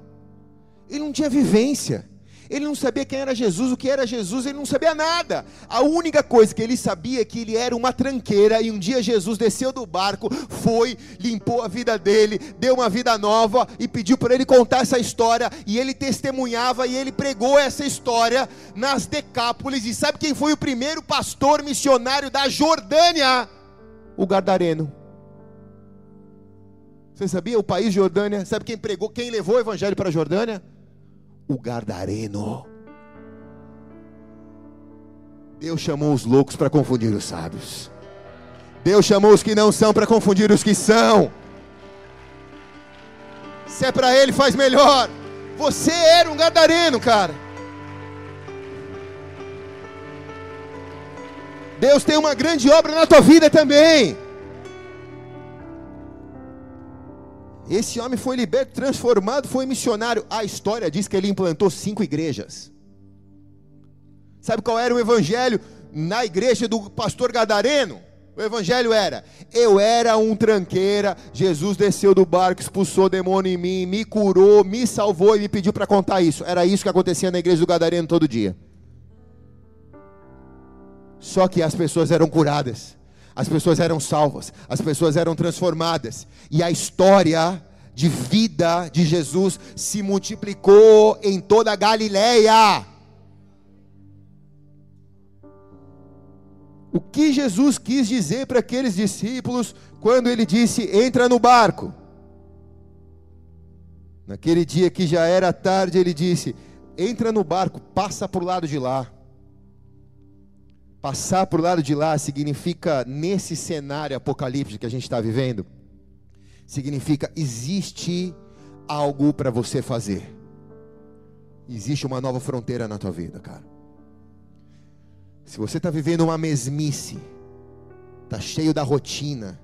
Ele não tinha vivência. Ele não sabia quem era Jesus, o que era Jesus, ele não sabia nada. A única coisa que ele sabia é que ele era uma tranqueira e um dia Jesus desceu do barco, foi, limpou a vida dele, deu uma vida nova e pediu para ele contar essa história e ele testemunhava e ele pregou essa história nas Decápolis. E sabe quem foi o primeiro pastor missionário da Jordânia? O Gadareno. Você sabia? O país Jordânia, sabe quem pregou, quem levou o evangelho para a Jordânia? o Gardareno. Deus chamou os loucos para confundir os sábios. Deus chamou os que não são para confundir os que são. Se é para ele, faz melhor. Você era um gadareno, cara. Deus tem uma grande obra na tua vida também. Esse homem foi liberto, transformado, foi missionário. A história diz que ele implantou cinco igrejas. Sabe qual era o evangelho na igreja do pastor Gadareno? O evangelho era: eu era um tranqueira, Jesus desceu do barco, expulsou o demônio em mim, me curou, me salvou e me pediu para contar isso. Era isso que acontecia na igreja do Gadareno todo dia. Só que as pessoas eram curadas as pessoas eram salvas, as pessoas eram transformadas, e a história de vida de Jesus se multiplicou em toda a Galileia. O que Jesus quis dizer para aqueles discípulos quando ele disse: entra no barco? Naquele dia que já era tarde, ele disse: entra no barco, passa para o lado de lá. Passar para o lado de lá significa, nesse cenário apocalíptico que a gente está vivendo, significa existe algo para você fazer. Existe uma nova fronteira na tua vida, cara. Se você está vivendo uma mesmice, está cheio da rotina,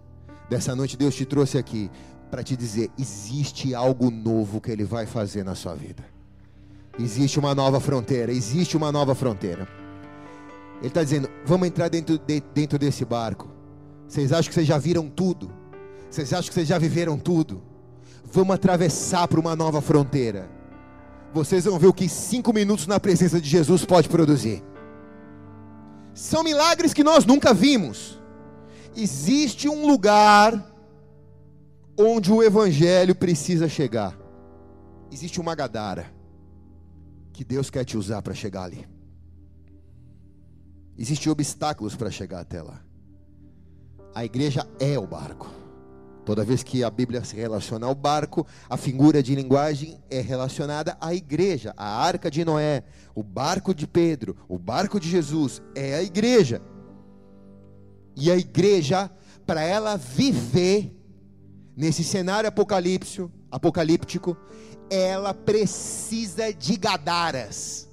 dessa noite Deus te trouxe aqui para te dizer: existe algo novo que Ele vai fazer na sua vida. Existe uma nova fronteira, existe uma nova fronteira. Ele está dizendo: vamos entrar dentro, de, dentro desse barco. Vocês acham que vocês já viram tudo? Vocês acham que vocês já viveram tudo? Vamos atravessar para uma nova fronteira. Vocês vão ver o que cinco minutos na presença de Jesus pode produzir. São milagres que nós nunca vimos. Existe um lugar onde o Evangelho precisa chegar. Existe uma Gadara que Deus quer te usar para chegar ali. Existem obstáculos para chegar até lá. A igreja é o barco. Toda vez que a Bíblia se relaciona ao barco, a figura de linguagem é relacionada à igreja, a arca de Noé, o barco de Pedro, o barco de Jesus, é a igreja. E a igreja, para ela viver nesse cenário apocalíptico, ela precisa de gadaras.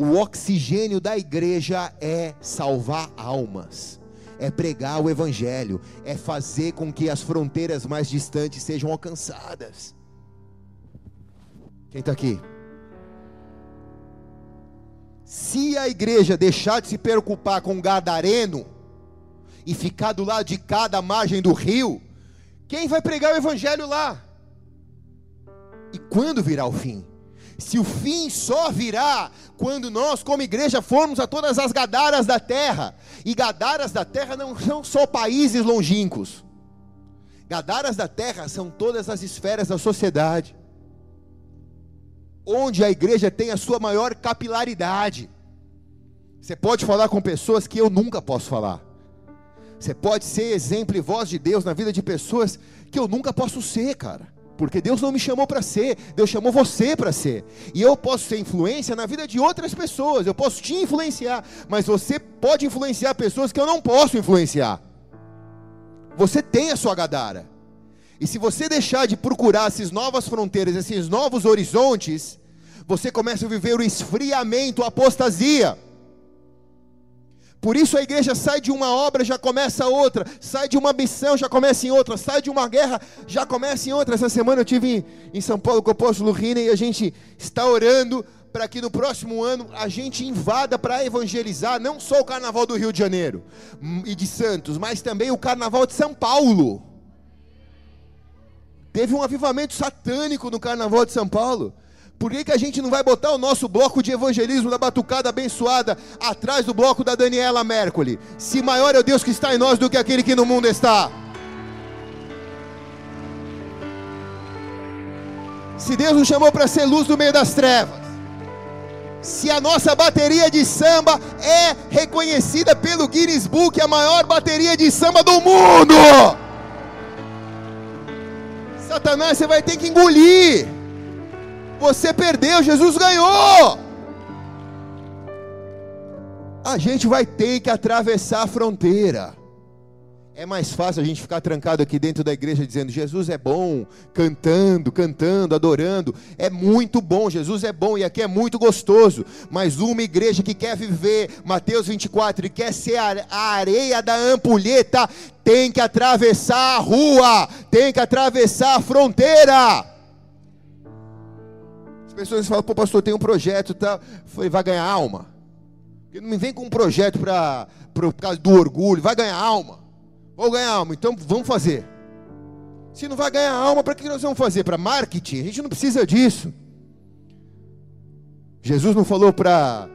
O oxigênio da igreja é salvar almas, é pregar o evangelho, é fazer com que as fronteiras mais distantes sejam alcançadas. Quem está aqui? Se a igreja deixar de se preocupar com o gadareno e ficar do lado de cada margem do rio, quem vai pregar o evangelho lá? E quando virá o fim? se o fim só virá quando nós, como igreja, formos a todas as gadaras da terra, e gadaras da terra não são só países longínquos, gadaras da terra são todas as esferas da sociedade, onde a igreja tem a sua maior capilaridade. Você pode falar com pessoas que eu nunca posso falar. Você pode ser exemplo e voz de Deus na vida de pessoas que eu nunca posso ser, cara porque Deus não me chamou para ser, Deus chamou você para ser. E eu posso ser influência na vida de outras pessoas, eu posso te influenciar, mas você pode influenciar pessoas que eu não posso influenciar. Você tem a sua gadara. E se você deixar de procurar essas novas fronteiras, esses novos horizontes, você começa a viver o esfriamento, a apostasia. Por isso a igreja sai de uma obra, já começa outra, sai de uma missão, já começa em outra, sai de uma guerra, já começa em outra. Essa semana eu tive em São Paulo com o apóstolo Rina e a gente está orando para que no próximo ano a gente invada para evangelizar não só o carnaval do Rio de Janeiro e de Santos, mas também o carnaval de São Paulo. Teve um avivamento satânico no carnaval de São Paulo. Por que, que a gente não vai botar o nosso bloco de evangelismo da batucada abençoada atrás do bloco da Daniela Mercury? Se maior é o Deus que está em nós do que aquele que no mundo está. Se Deus nos chamou para ser luz no meio das trevas, se a nossa bateria de samba é reconhecida pelo Guinness Book, a maior bateria de samba do mundo, Satanás, você vai ter que engolir. Você perdeu, Jesus ganhou. A gente vai ter que atravessar a fronteira. É mais fácil a gente ficar trancado aqui dentro da igreja dizendo Jesus é bom, cantando, cantando, adorando. É muito bom, Jesus é bom e aqui é muito gostoso. Mas uma igreja que quer viver Mateus 24 e quer ser a areia da ampulheta, tem que atravessar a rua, tem que atravessar a fronteira pessoas falam, pô, pastor, tem um projeto, tá? Falei, vai ganhar alma. Porque não me vem com um projeto para por causa do orgulho, vai ganhar alma. Vou ganhar alma, então vamos fazer. Se não vai ganhar alma, para que nós vamos fazer? Para marketing? A gente não precisa disso. Jesus não falou para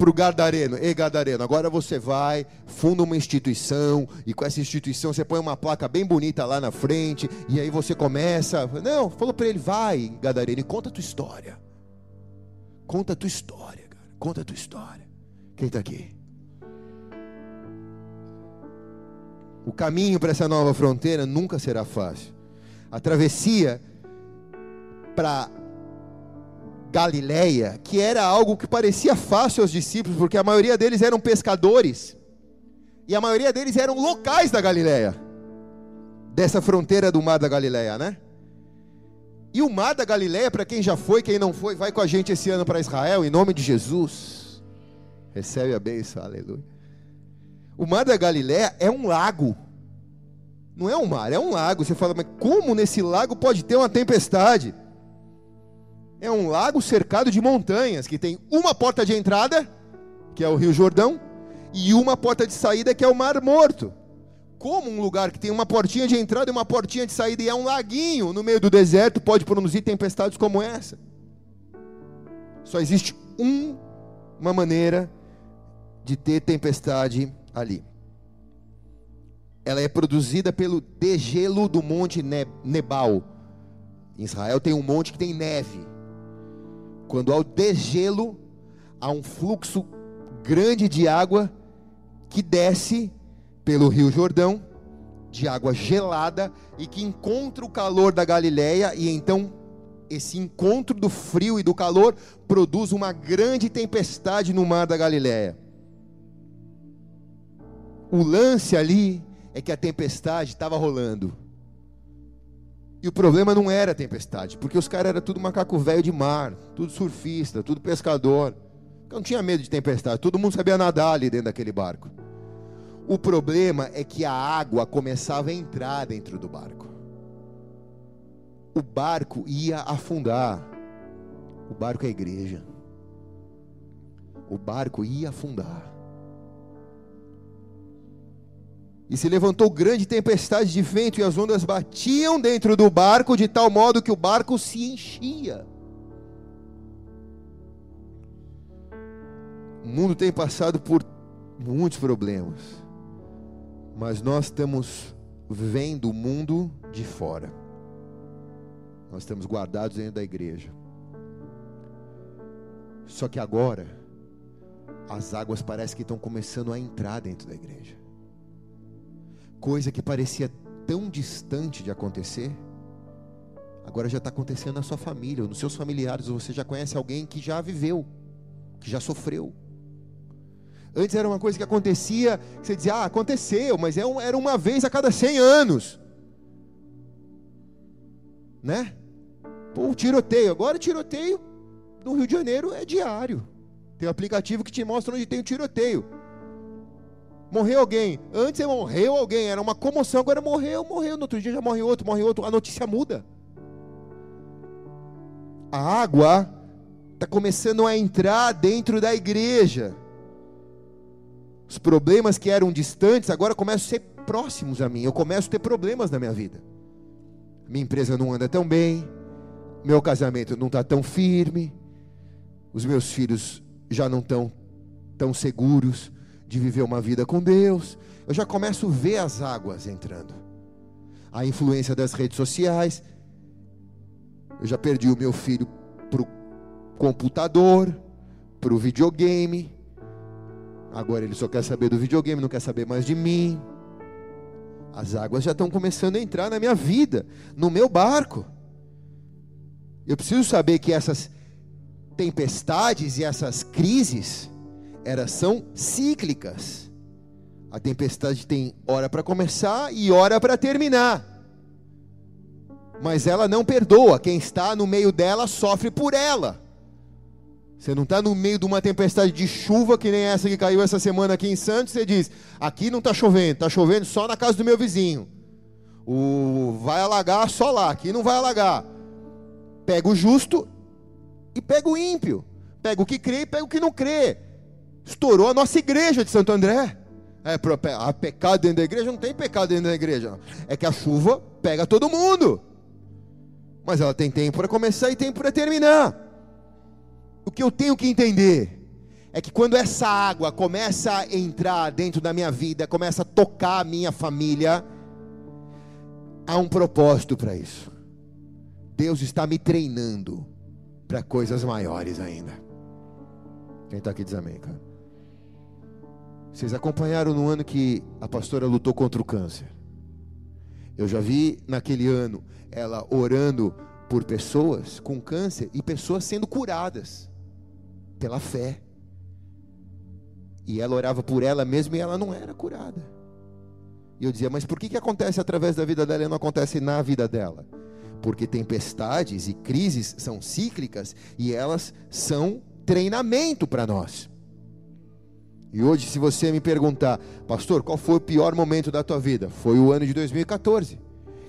para o Gadareno, ei Gadareno, agora você vai, funda uma instituição, e com essa instituição você põe uma placa bem bonita lá na frente, e aí você começa. Não, falou para ele, vai, Gadareno, e conta a tua história. Conta a tua história, cara. Conta a tua história. Quem está aqui? O caminho para essa nova fronteira nunca será fácil. A travessia para Galileia, que era algo que parecia fácil aos discípulos, porque a maioria deles eram pescadores, e a maioria deles eram locais da Galileia, dessa fronteira do mar da Galileia, né? E o mar da Galileia, para quem já foi, quem não foi, vai com a gente esse ano para Israel, em nome de Jesus. Recebe a bênção, aleluia. O mar da Galileia é um lago. Não é um mar, é um lago. Você fala, mas como nesse lago pode ter uma tempestade? É um lago cercado de montanhas, que tem uma porta de entrada, que é o Rio Jordão, e uma porta de saída, que é o Mar Morto. Como um lugar que tem uma portinha de entrada e uma portinha de saída, e é um laguinho no meio do deserto, pode produzir tempestades como essa? Só existe um, uma maneira de ter tempestade ali. Ela é produzida pelo degelo do monte Nebal. Em Israel tem um monte que tem neve. Quando há o degelo, há um fluxo grande de água que desce pelo Rio Jordão, de água gelada e que encontra o calor da Galileia e então esse encontro do frio e do calor produz uma grande tempestade no mar da Galileia. O lance ali é que a tempestade estava rolando. E o problema não era a tempestade, porque os caras eram tudo macaco velho de mar, tudo surfista, tudo pescador. Não tinha medo de tempestade, todo mundo sabia nadar ali dentro daquele barco. O problema é que a água começava a entrar dentro do barco. O barco ia afundar. O barco é a igreja. O barco ia afundar. E se levantou grande tempestade de vento, e as ondas batiam dentro do barco, de tal modo que o barco se enchia. O mundo tem passado por muitos problemas, mas nós estamos vendo o mundo de fora. Nós estamos guardados dentro da igreja. Só que agora, as águas parecem que estão começando a entrar dentro da igreja coisa que parecia tão distante de acontecer, agora já está acontecendo na sua família, ou nos seus familiares, ou você já conhece alguém que já viveu, que já sofreu. Antes era uma coisa que acontecia, que você dizia, ah, aconteceu, mas é era uma vez a cada 100 anos. Né? Pô, tiroteio. Agora tiroteio no Rio de Janeiro é diário. Tem um aplicativo que te mostra onde tem o tiroteio. Morreu alguém. Antes morreu alguém, era uma comoção. Agora morreu, morreu. No outro dia já morre outro, morre outro. A notícia muda. A água está começando a entrar dentro da igreja. De viver uma vida com Deus. Eu já começo a ver as águas entrando. A influência das redes sociais. Eu já perdi o meu filho para o computador, para o videogame. Agora ele só quer saber do videogame, não quer saber mais de mim. As águas já estão começando a entrar na minha vida, no meu barco. Eu preciso saber que essas tempestades e essas crises, elas são cíclicas. A tempestade tem hora para começar e hora para terminar. Mas ela não perdoa, quem está no meio dela sofre por ela. Você não está no meio de uma tempestade de chuva que nem essa que caiu essa semana aqui em Santos. Você diz: aqui não está chovendo, está chovendo só na casa do meu vizinho. O vai alagar só lá, aqui não vai alagar. Pega o justo e pega o ímpio. Pega o que crê e pega o que não crê. Estourou a nossa igreja de Santo André. É, há pecado dentro da igreja? Não tem pecado dentro da igreja. É que a chuva pega todo mundo. Mas ela tem tempo para começar e tempo para terminar. O que eu tenho que entender é que quando essa água começa a entrar dentro da minha vida, começa a tocar a minha família, há um propósito para isso. Deus está me treinando para coisas maiores ainda. Quem está aqui diz amém, cara. Vocês acompanharam no ano que a pastora lutou contra o câncer. Eu já vi naquele ano ela orando por pessoas com câncer e pessoas sendo curadas pela fé. E ela orava por ela mesma e ela não era curada. E eu dizia, mas por que, que acontece através da vida dela e não acontece na vida dela? porque tempestades e crises são cíclicas e elas são treinamento para nós. E hoje, se você me perguntar, pastor, qual foi o pior momento da tua vida? Foi o ano de 2014.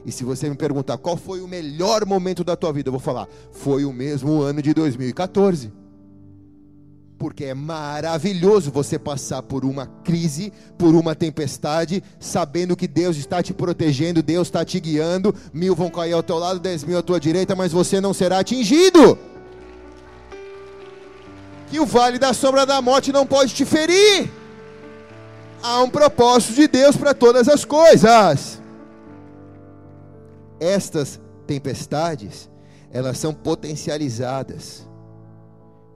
E se você me perguntar qual foi o melhor momento da tua vida, eu vou falar, foi o mesmo ano de 2014 porque é maravilhoso você passar por uma crise, por uma tempestade, sabendo que Deus está te protegendo, Deus está te guiando. Mil vão cair ao teu lado, dez mil à tua direita, mas você não será atingido. Que o vale da sombra da morte não pode te ferir. Há um propósito de Deus para todas as coisas. Estas tempestades, elas são potencializadas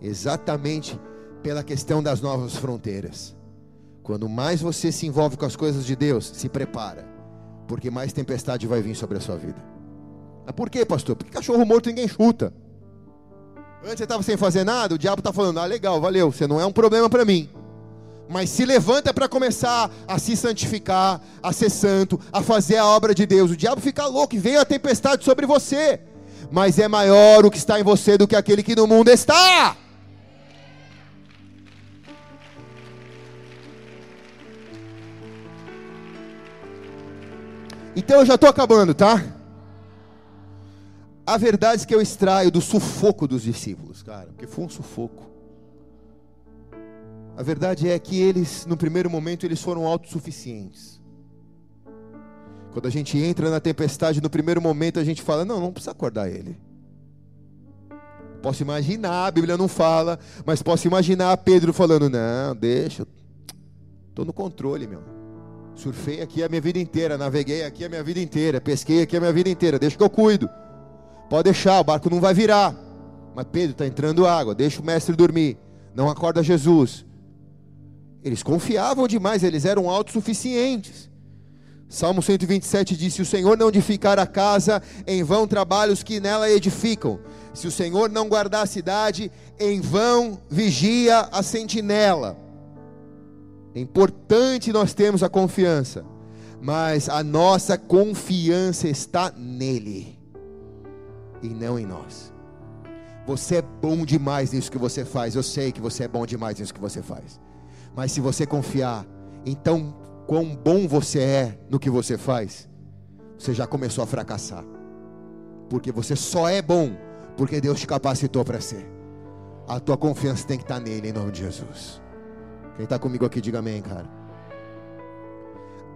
exatamente pela questão das novas fronteiras. Quando mais você se envolve com as coisas de Deus, se prepara, porque mais tempestade vai vir sobre a sua vida. Mas por quê, pastor? Porque cachorro morto ninguém chuta. Antes você estava sem fazer nada, o diabo está falando: ah, legal, valeu, você não é um problema para mim. Mas se levanta para começar a se santificar, a ser santo, a fazer a obra de Deus. O diabo fica louco e vem a tempestade sobre você. Mas é maior o que está em você do que aquele que no mundo está. Então eu já estou acabando, tá? A verdade que eu extraio do sufoco dos discípulos, cara, porque foi um sufoco. A verdade é que eles, no primeiro momento, eles foram autossuficientes. Quando a gente entra na tempestade, no primeiro momento a gente fala: não, não precisa acordar ele. Posso imaginar, a Bíblia não fala, mas posso imaginar Pedro falando: não, deixa, estou no controle, meu. Surfei aqui a minha vida inteira, naveguei aqui a minha vida inteira, pesquei aqui a minha vida inteira, deixa que eu cuido. Pode deixar, o barco não vai virar. Mas Pedro está entrando água, deixa o mestre dormir. Não acorda Jesus. Eles confiavam demais, eles eram autossuficientes. Salmo 127 diz: Se o Senhor não edificar a casa, em vão trabalhos que nela edificam. Se o Senhor não guardar a cidade, em vão vigia a sentinela. É importante nós termos a confiança, mas a nossa confiança está nele e não em nós. Você é bom demais nisso que você faz. Eu sei que você é bom demais nisso que você faz. Mas se você confiar, então quão bom você é no que você faz, você já começou a fracassar. Porque você só é bom porque Deus te capacitou para ser. A tua confiança tem que estar nele em nome de Jesus. Quem está comigo aqui, diga amém, cara.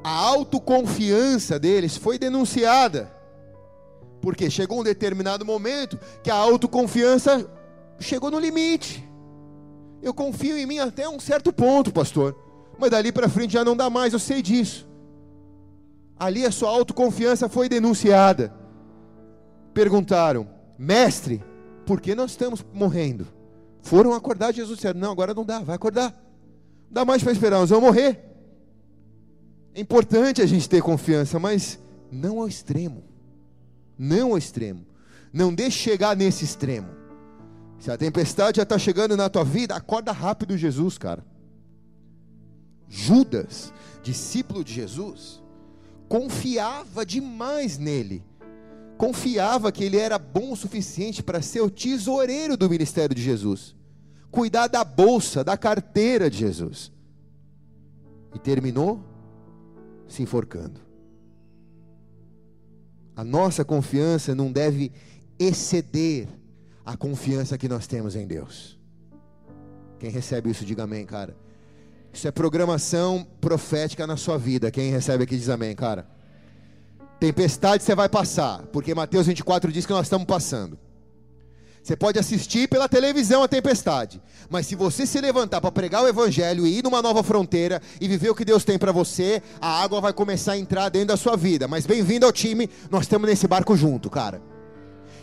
A autoconfiança deles foi denunciada. Porque chegou um determinado momento que a autoconfiança chegou no limite. Eu confio em mim até um certo ponto, pastor. Mas dali para frente já não dá mais, eu sei disso. Ali a sua autoconfiança foi denunciada. Perguntaram: Mestre, por que nós estamos morrendo? Foram acordar, Jesus disseram: Não, agora não dá, vai acordar. Não dá mais para esperar, nós vamos morrer. É importante a gente ter confiança, mas não ao extremo. Não ao extremo. Não deixe chegar nesse extremo. Se a tempestade já está chegando na tua vida, acorda rápido Jesus, cara. Judas, discípulo de Jesus, confiava demais nele. Confiava que ele era bom o suficiente para ser o tesoureiro do ministério de Jesus. Cuidar da bolsa, da carteira de Jesus. E terminou se enforcando. A nossa confiança não deve exceder a confiança que nós temos em Deus. Quem recebe isso, diga amém, cara. Isso é programação profética na sua vida. Quem recebe aqui diz amém, cara. Tempestade você vai passar, porque Mateus 24 diz que nós estamos passando. Você pode assistir pela televisão a tempestade, mas se você se levantar para pregar o evangelho e ir numa nova fronteira e viver o que Deus tem para você, a água vai começar a entrar dentro da sua vida. Mas bem-vindo ao time, nós estamos nesse barco junto, cara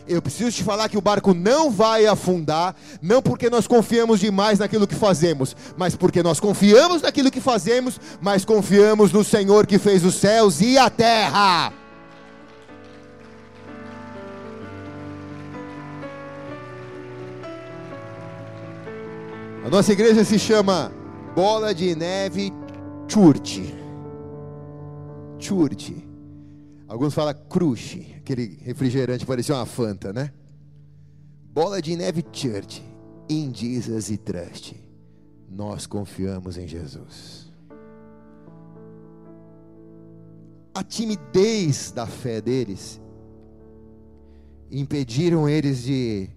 eu preciso te falar que o barco não vai afundar, não porque nós confiamos demais naquilo que fazemos, mas porque nós confiamos naquilo que fazemos, mas confiamos no Senhor que fez os céus e a terra. A nossa igreja se chama Bola de Neve Church. Church. Alguns falam crush, aquele refrigerante parecia uma Fanta, né? Bola de neve church, in Jesus e trust. Nós confiamos em Jesus. A timidez da fé deles impediram eles de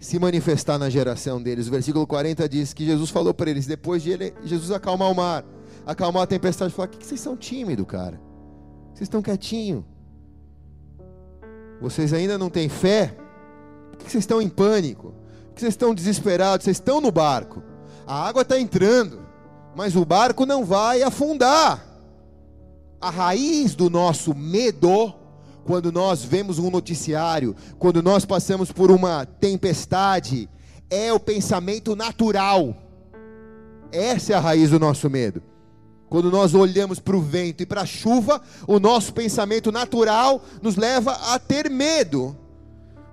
se manifestar na geração deles. O versículo 40 diz que Jesus falou para eles, depois de ele, Jesus acalmar o mar, acalmar a tempestade, falou: "Que, que vocês são tímidos, cara? Vocês estão quietinhos. Vocês ainda não têm fé? Por que vocês estão em pânico? Por que vocês estão desesperados? Vocês estão no barco. A água está entrando, mas o barco não vai afundar. A raiz do nosso medo, quando nós vemos um noticiário, quando nós passamos por uma tempestade, é o pensamento natural. Essa é a raiz do nosso medo. Quando nós olhamos para o vento e para a chuva, o nosso pensamento natural nos leva a ter medo.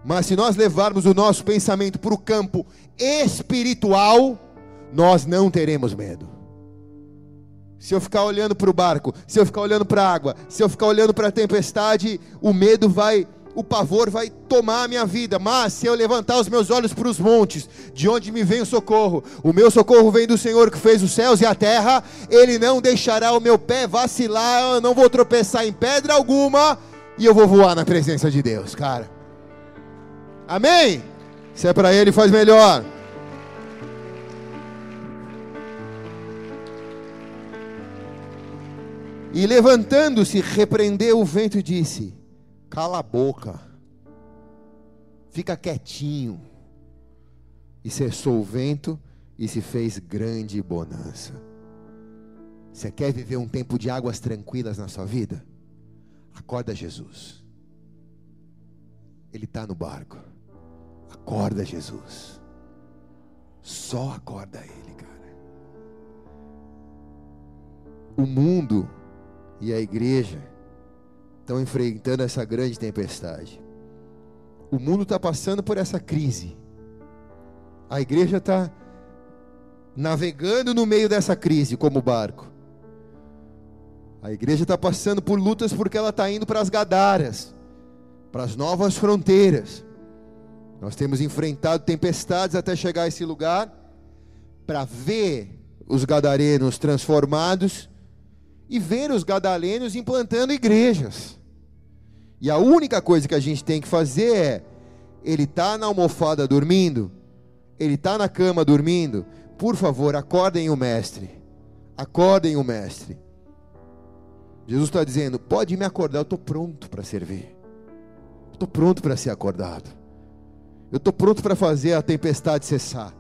Mas se nós levarmos o nosso pensamento para o campo espiritual, nós não teremos medo. Se eu ficar olhando para o barco, se eu ficar olhando para a água, se eu ficar olhando para a tempestade, o medo vai o pavor vai tomar a minha vida. Mas se eu levantar os meus olhos para os montes, de onde me vem o socorro, o meu socorro vem do Senhor que fez os céus e a terra, Ele não deixará o meu pé vacilar, eu não vou tropeçar em pedra alguma, e eu vou voar na presença de Deus, cara. Amém? Se é para Ele, faz melhor. E levantando-se, repreendeu o vento e disse: Cala a boca. Fica quietinho. E cessou o vento e se fez grande bonança. Você quer viver um tempo de águas tranquilas na sua vida? Acorda Jesus. Ele está no barco. Acorda Jesus. Só acorda Ele, cara. O mundo e a igreja estão enfrentando essa grande tempestade. O mundo está passando por essa crise. A igreja está navegando no meio dessa crise como barco. A igreja está passando por lutas porque ela está indo para as Gadaras, para as novas fronteiras. Nós temos enfrentado tempestades até chegar a esse lugar para ver os gadarenos transformados e ver os gadalenos implantando igrejas. E a única coisa que a gente tem que fazer é: ele está na almofada dormindo, ele está na cama dormindo. Por favor, acordem o mestre. Acordem o mestre. Jesus está dizendo: pode me acordar, eu estou pronto para servir. Estou pronto para ser acordado. Eu estou pronto para fazer a tempestade cessar.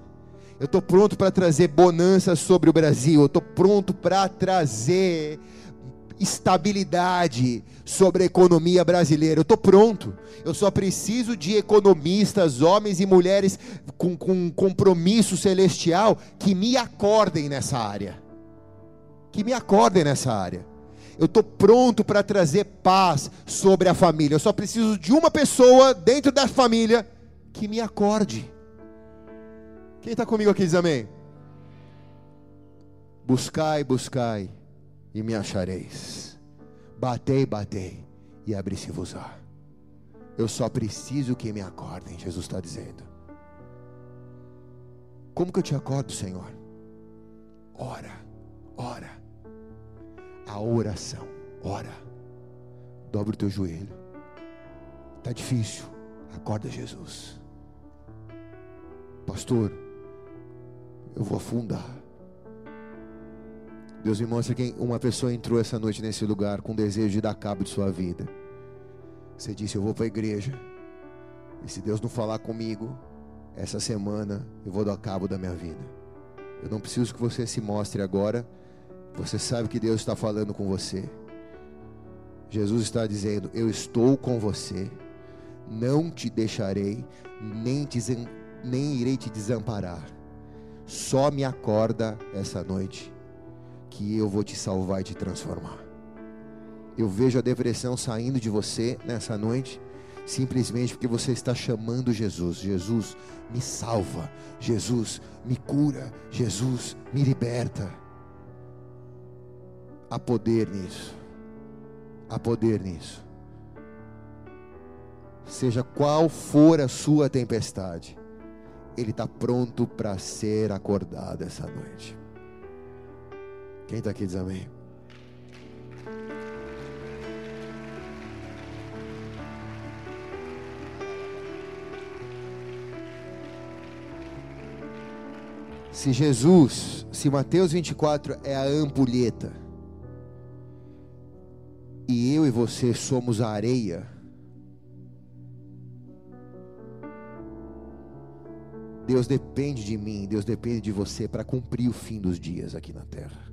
Eu estou pronto para trazer bonança sobre o Brasil. Eu estou pronto para trazer estabilidade sobre a economia brasileira. Eu estou pronto. Eu só preciso de economistas, homens e mulheres com, com compromisso celestial que me acordem nessa área. Que me acordem nessa área. Eu estou pronto para trazer paz sobre a família. Eu só preciso de uma pessoa dentro da família que me acorde. Quem está comigo aqui diz amém? Buscai, buscai e me achareis. Batei, batei e abri-se-vos-á. Eu só preciso que me acordem, Jesus está dizendo. Como que eu te acordo, Senhor? Ora, ora. A oração, ora. Dobra o teu joelho. Está difícil. Acorda, Jesus. Pastor, eu vou afundar. Deus me mostra que uma pessoa entrou essa noite nesse lugar com desejo de dar cabo de sua vida. Você disse: Eu vou para a igreja. E se Deus não falar comigo, essa semana eu vou dar cabo da minha vida. Eu não preciso que você se mostre agora. Você sabe que Deus está falando com você. Jesus está dizendo: Eu estou com você. Não te deixarei, nem, te, nem irei te desamparar. Só me acorda essa noite que eu vou te salvar e te transformar. Eu vejo a depressão saindo de você nessa noite, simplesmente porque você está chamando Jesus. Jesus, me salva. Jesus, me cura. Jesus, me liberta. Há poder nisso. Há poder nisso. Seja qual for a sua tempestade, Ele está pronto para ser acordado essa noite. Quem está aqui diz amém. Se Jesus, se Mateus 24 é a ampulheta, e eu e você somos a areia, Deus depende de mim, Deus depende de você para cumprir o fim dos dias aqui na terra.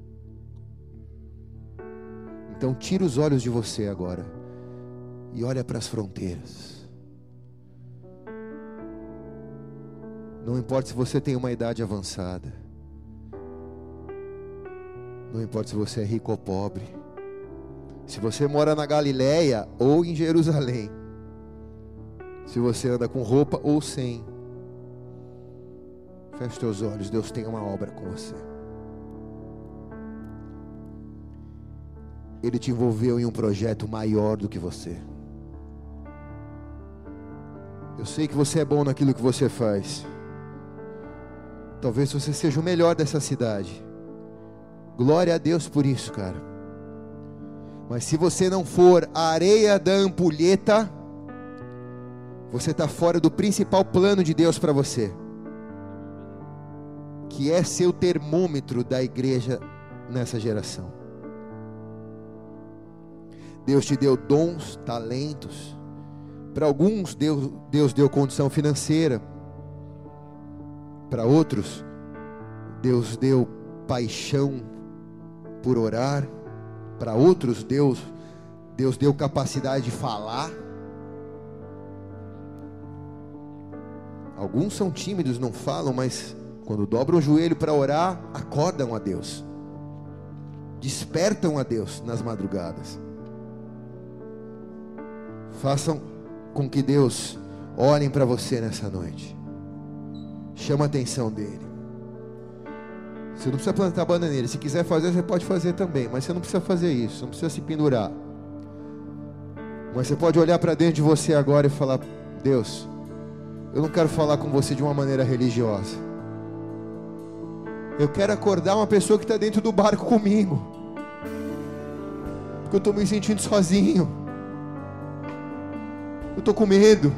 Então tira os olhos de você agora e olha para as fronteiras. Não importa se você tem uma idade avançada. Não importa se você é rico ou pobre. Se você mora na Galileia ou em Jerusalém. Se você anda com roupa ou sem. Feche teus olhos, Deus tem uma obra com você. Ele te envolveu em um projeto maior do que você. Eu sei que você é bom naquilo que você faz. Talvez você seja o melhor dessa cidade. Glória a Deus por isso, cara. Mas se você não for a areia da ampulheta, você está fora do principal plano de Deus para você, que é ser o termômetro da igreja nessa geração. Deus te deu dons, talentos. Para alguns, Deus, Deus deu condição financeira. Para outros, Deus deu paixão por orar. Para outros, Deus, Deus deu capacidade de falar. Alguns são tímidos, não falam, mas quando dobram o joelho para orar, acordam a Deus. Despertam a Deus nas madrugadas. Façam com que Deus olhem para você nessa noite. Chama a atenção dele. Você não precisa plantar bananeira. Se quiser fazer, você pode fazer também. Mas você não precisa fazer isso. Não precisa se pendurar. Mas você pode olhar para dentro de você agora e falar: Deus, eu não quero falar com você de uma maneira religiosa. Eu quero acordar uma pessoa que está dentro do barco comigo. Porque eu estou me sentindo sozinho. Eu estou com medo.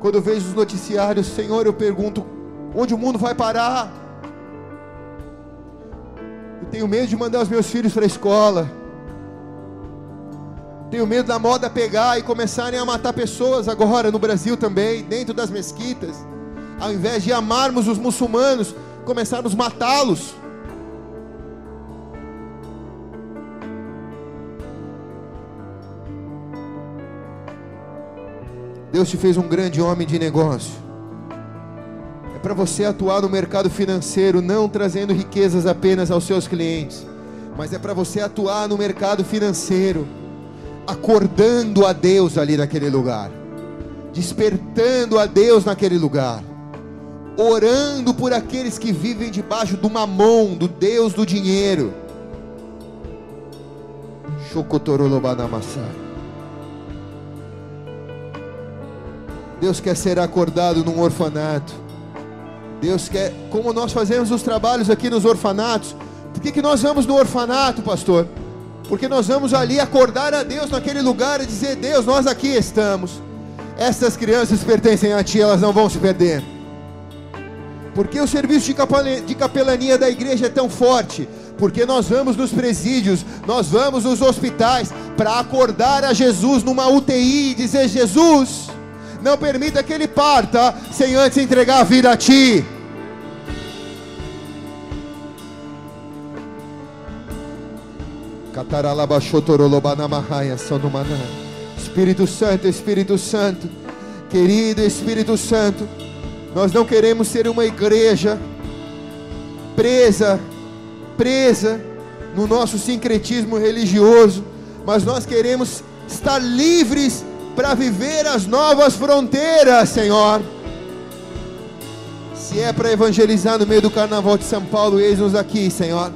Quando eu vejo os noticiários, Senhor, eu pergunto: onde o mundo vai parar? Eu tenho medo de mandar os meus filhos para a escola. Tenho medo da moda pegar e começarem a matar pessoas agora no Brasil também, dentro das mesquitas. Ao invés de amarmos os muçulmanos, começarmos a matá-los. Deus te fez um grande homem de negócio. É para você atuar no mercado financeiro, não trazendo riquezas apenas aos seus clientes, mas é para você atuar no mercado financeiro, acordando a Deus ali naquele lugar, despertando a Deus naquele lugar, orando por aqueles que vivem debaixo do mamão, do Deus do dinheiro. Deus quer ser acordado num orfanato. Deus quer, como nós fazemos os trabalhos aqui nos orfanatos. Por que, que nós vamos no orfanato, pastor? Porque nós vamos ali acordar a Deus naquele lugar e dizer: Deus, nós aqui estamos. Essas crianças pertencem a Ti, elas não vão se perder. Porque o serviço de capelania da igreja é tão forte? Porque nós vamos nos presídios, nós vamos nos hospitais para acordar a Jesus numa UTI e dizer: Jesus não permita que ele parta sem antes entregar a vida a ti. Espírito Santo, Espírito Santo, querido Espírito Santo, nós não queremos ser uma igreja presa, presa no nosso sincretismo religioso, mas nós queremos estar livres para viver as novas fronteiras, Senhor. Se é para evangelizar no meio do carnaval de São Paulo, eis-nos aqui, Senhor.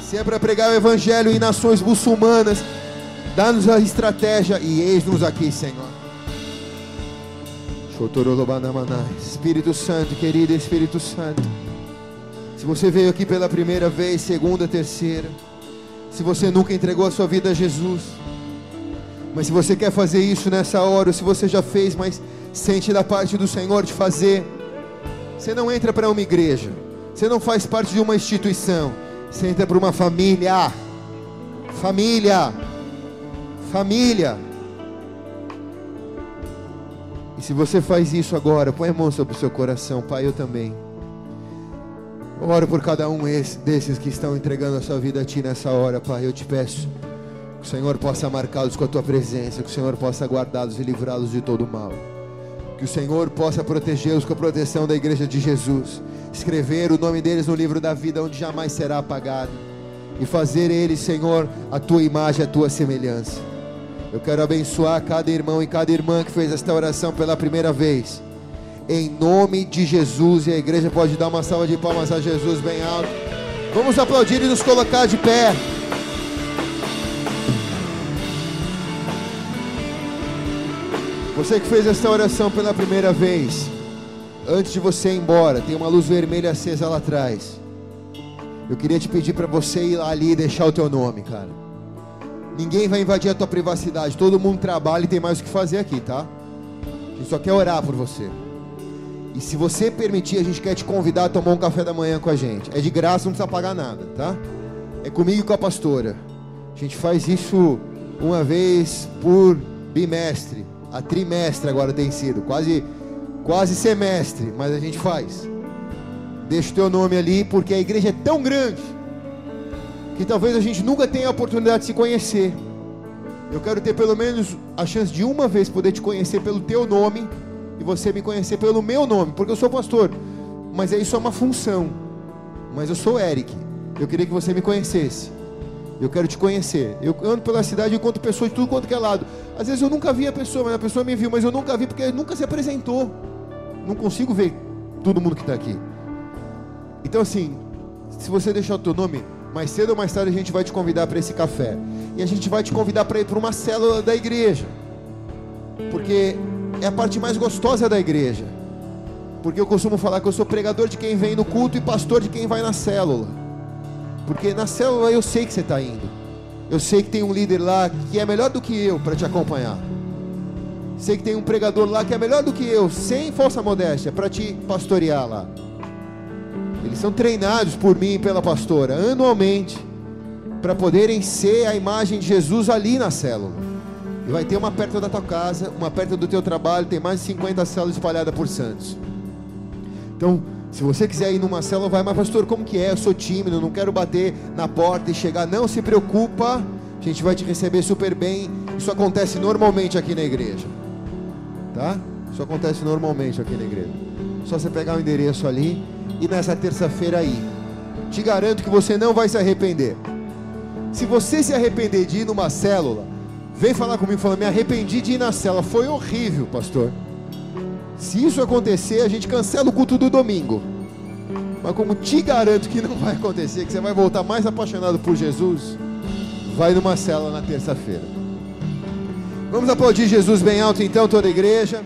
Se é para pregar o evangelho em nações muçulmanas, dá-nos a estratégia e eis-nos aqui, Senhor. Espírito Santo, querido Espírito Santo. Se você veio aqui pela primeira vez, segunda, terceira, se você nunca entregou a sua vida a Jesus, mas se você quer fazer isso nessa hora, ou se você já fez, mas sente da parte do Senhor de fazer, você não entra para uma igreja, você não faz parte de uma instituição, você entra para uma família. Família. Família. E se você faz isso agora, põe a mão sobre o seu coração, Pai, eu também. oro por cada um desses que estão entregando a sua vida a Ti nessa hora, Pai. Eu te peço que o Senhor possa marcá-los com a tua presença, que o Senhor possa guardá-los e livrá-los de todo mal. Que o Senhor possa protegê-los com a proteção da igreja de Jesus. Escrever o nome deles no livro da vida, onde jamais será apagado. E fazer eles, Senhor, a tua imagem, a tua semelhança. Eu quero abençoar cada irmão e cada irmã que fez esta oração pela primeira vez. Em nome de Jesus. E a igreja pode dar uma salva de palmas a Jesus bem alto. Vamos aplaudir e nos colocar de pé. Você que fez esta oração pela primeira vez, antes de você ir embora, tem uma luz vermelha acesa lá atrás. Eu queria te pedir para você ir lá ali e deixar o teu nome, cara. Ninguém vai invadir a tua privacidade. Todo mundo trabalha e tem mais o que fazer aqui, tá? A gente só quer orar por você. E se você permitir, a gente quer te convidar a tomar um café da manhã com a gente. É de graça, não precisa pagar nada, tá? É comigo e com a pastora. A gente faz isso uma vez por bimestre a trimestre agora tem sido, quase quase semestre, mas a gente faz. Deixa o teu nome ali, porque a igreja é tão grande que talvez a gente nunca tenha a oportunidade de se conhecer. Eu quero ter pelo menos a chance de uma vez poder te conhecer pelo teu nome e você me conhecer pelo meu nome, porque eu sou pastor. Mas isso é uma função. Mas eu sou Eric. Eu queria que você me conhecesse. Eu quero te conhecer. Eu ando pela cidade e encontro pessoas de tudo quanto é lado. Às vezes eu nunca vi a pessoa, mas a pessoa me viu, mas eu nunca vi porque nunca se apresentou. Não consigo ver todo mundo que está aqui. Então assim, se você deixar o teu nome, mais cedo ou mais tarde a gente vai te convidar para esse café. E a gente vai te convidar para ir para uma célula da igreja. Porque é a parte mais gostosa da igreja. Porque eu costumo falar que eu sou pregador de quem vem no culto e pastor de quem vai na célula. Porque na célula eu sei que você está indo. Eu sei que tem um líder lá que é melhor do que eu para te acompanhar. Sei que tem um pregador lá que é melhor do que eu, sem falsa modéstia, para te pastorear lá. Eles são treinados por mim e pela pastora anualmente para poderem ser a imagem de Jesus ali na célula. E vai ter uma perto da tua casa, uma perto do teu trabalho, tem mais de 50 células espalhadas por Santos. Então, se você quiser ir numa célula, vai, mas pastor, como que é? Eu sou tímido, não quero bater na porta e chegar. Não se preocupa, a gente vai te receber super bem. Isso acontece normalmente aqui na igreja. Tá? Isso acontece normalmente aqui na igreja. Só você pegar o endereço ali e nessa terça-feira aí. Te garanto que você não vai se arrepender. Se você se arrepender de ir numa célula, vem falar comigo falando, me arrependi de ir na célula. Foi horrível, pastor. Se isso acontecer, a gente cancela o culto do domingo. Mas como te garanto que não vai acontecer, que você vai voltar mais apaixonado por Jesus, vai numa célula na terça-feira. Vamos aplaudir Jesus bem alto então, toda a igreja.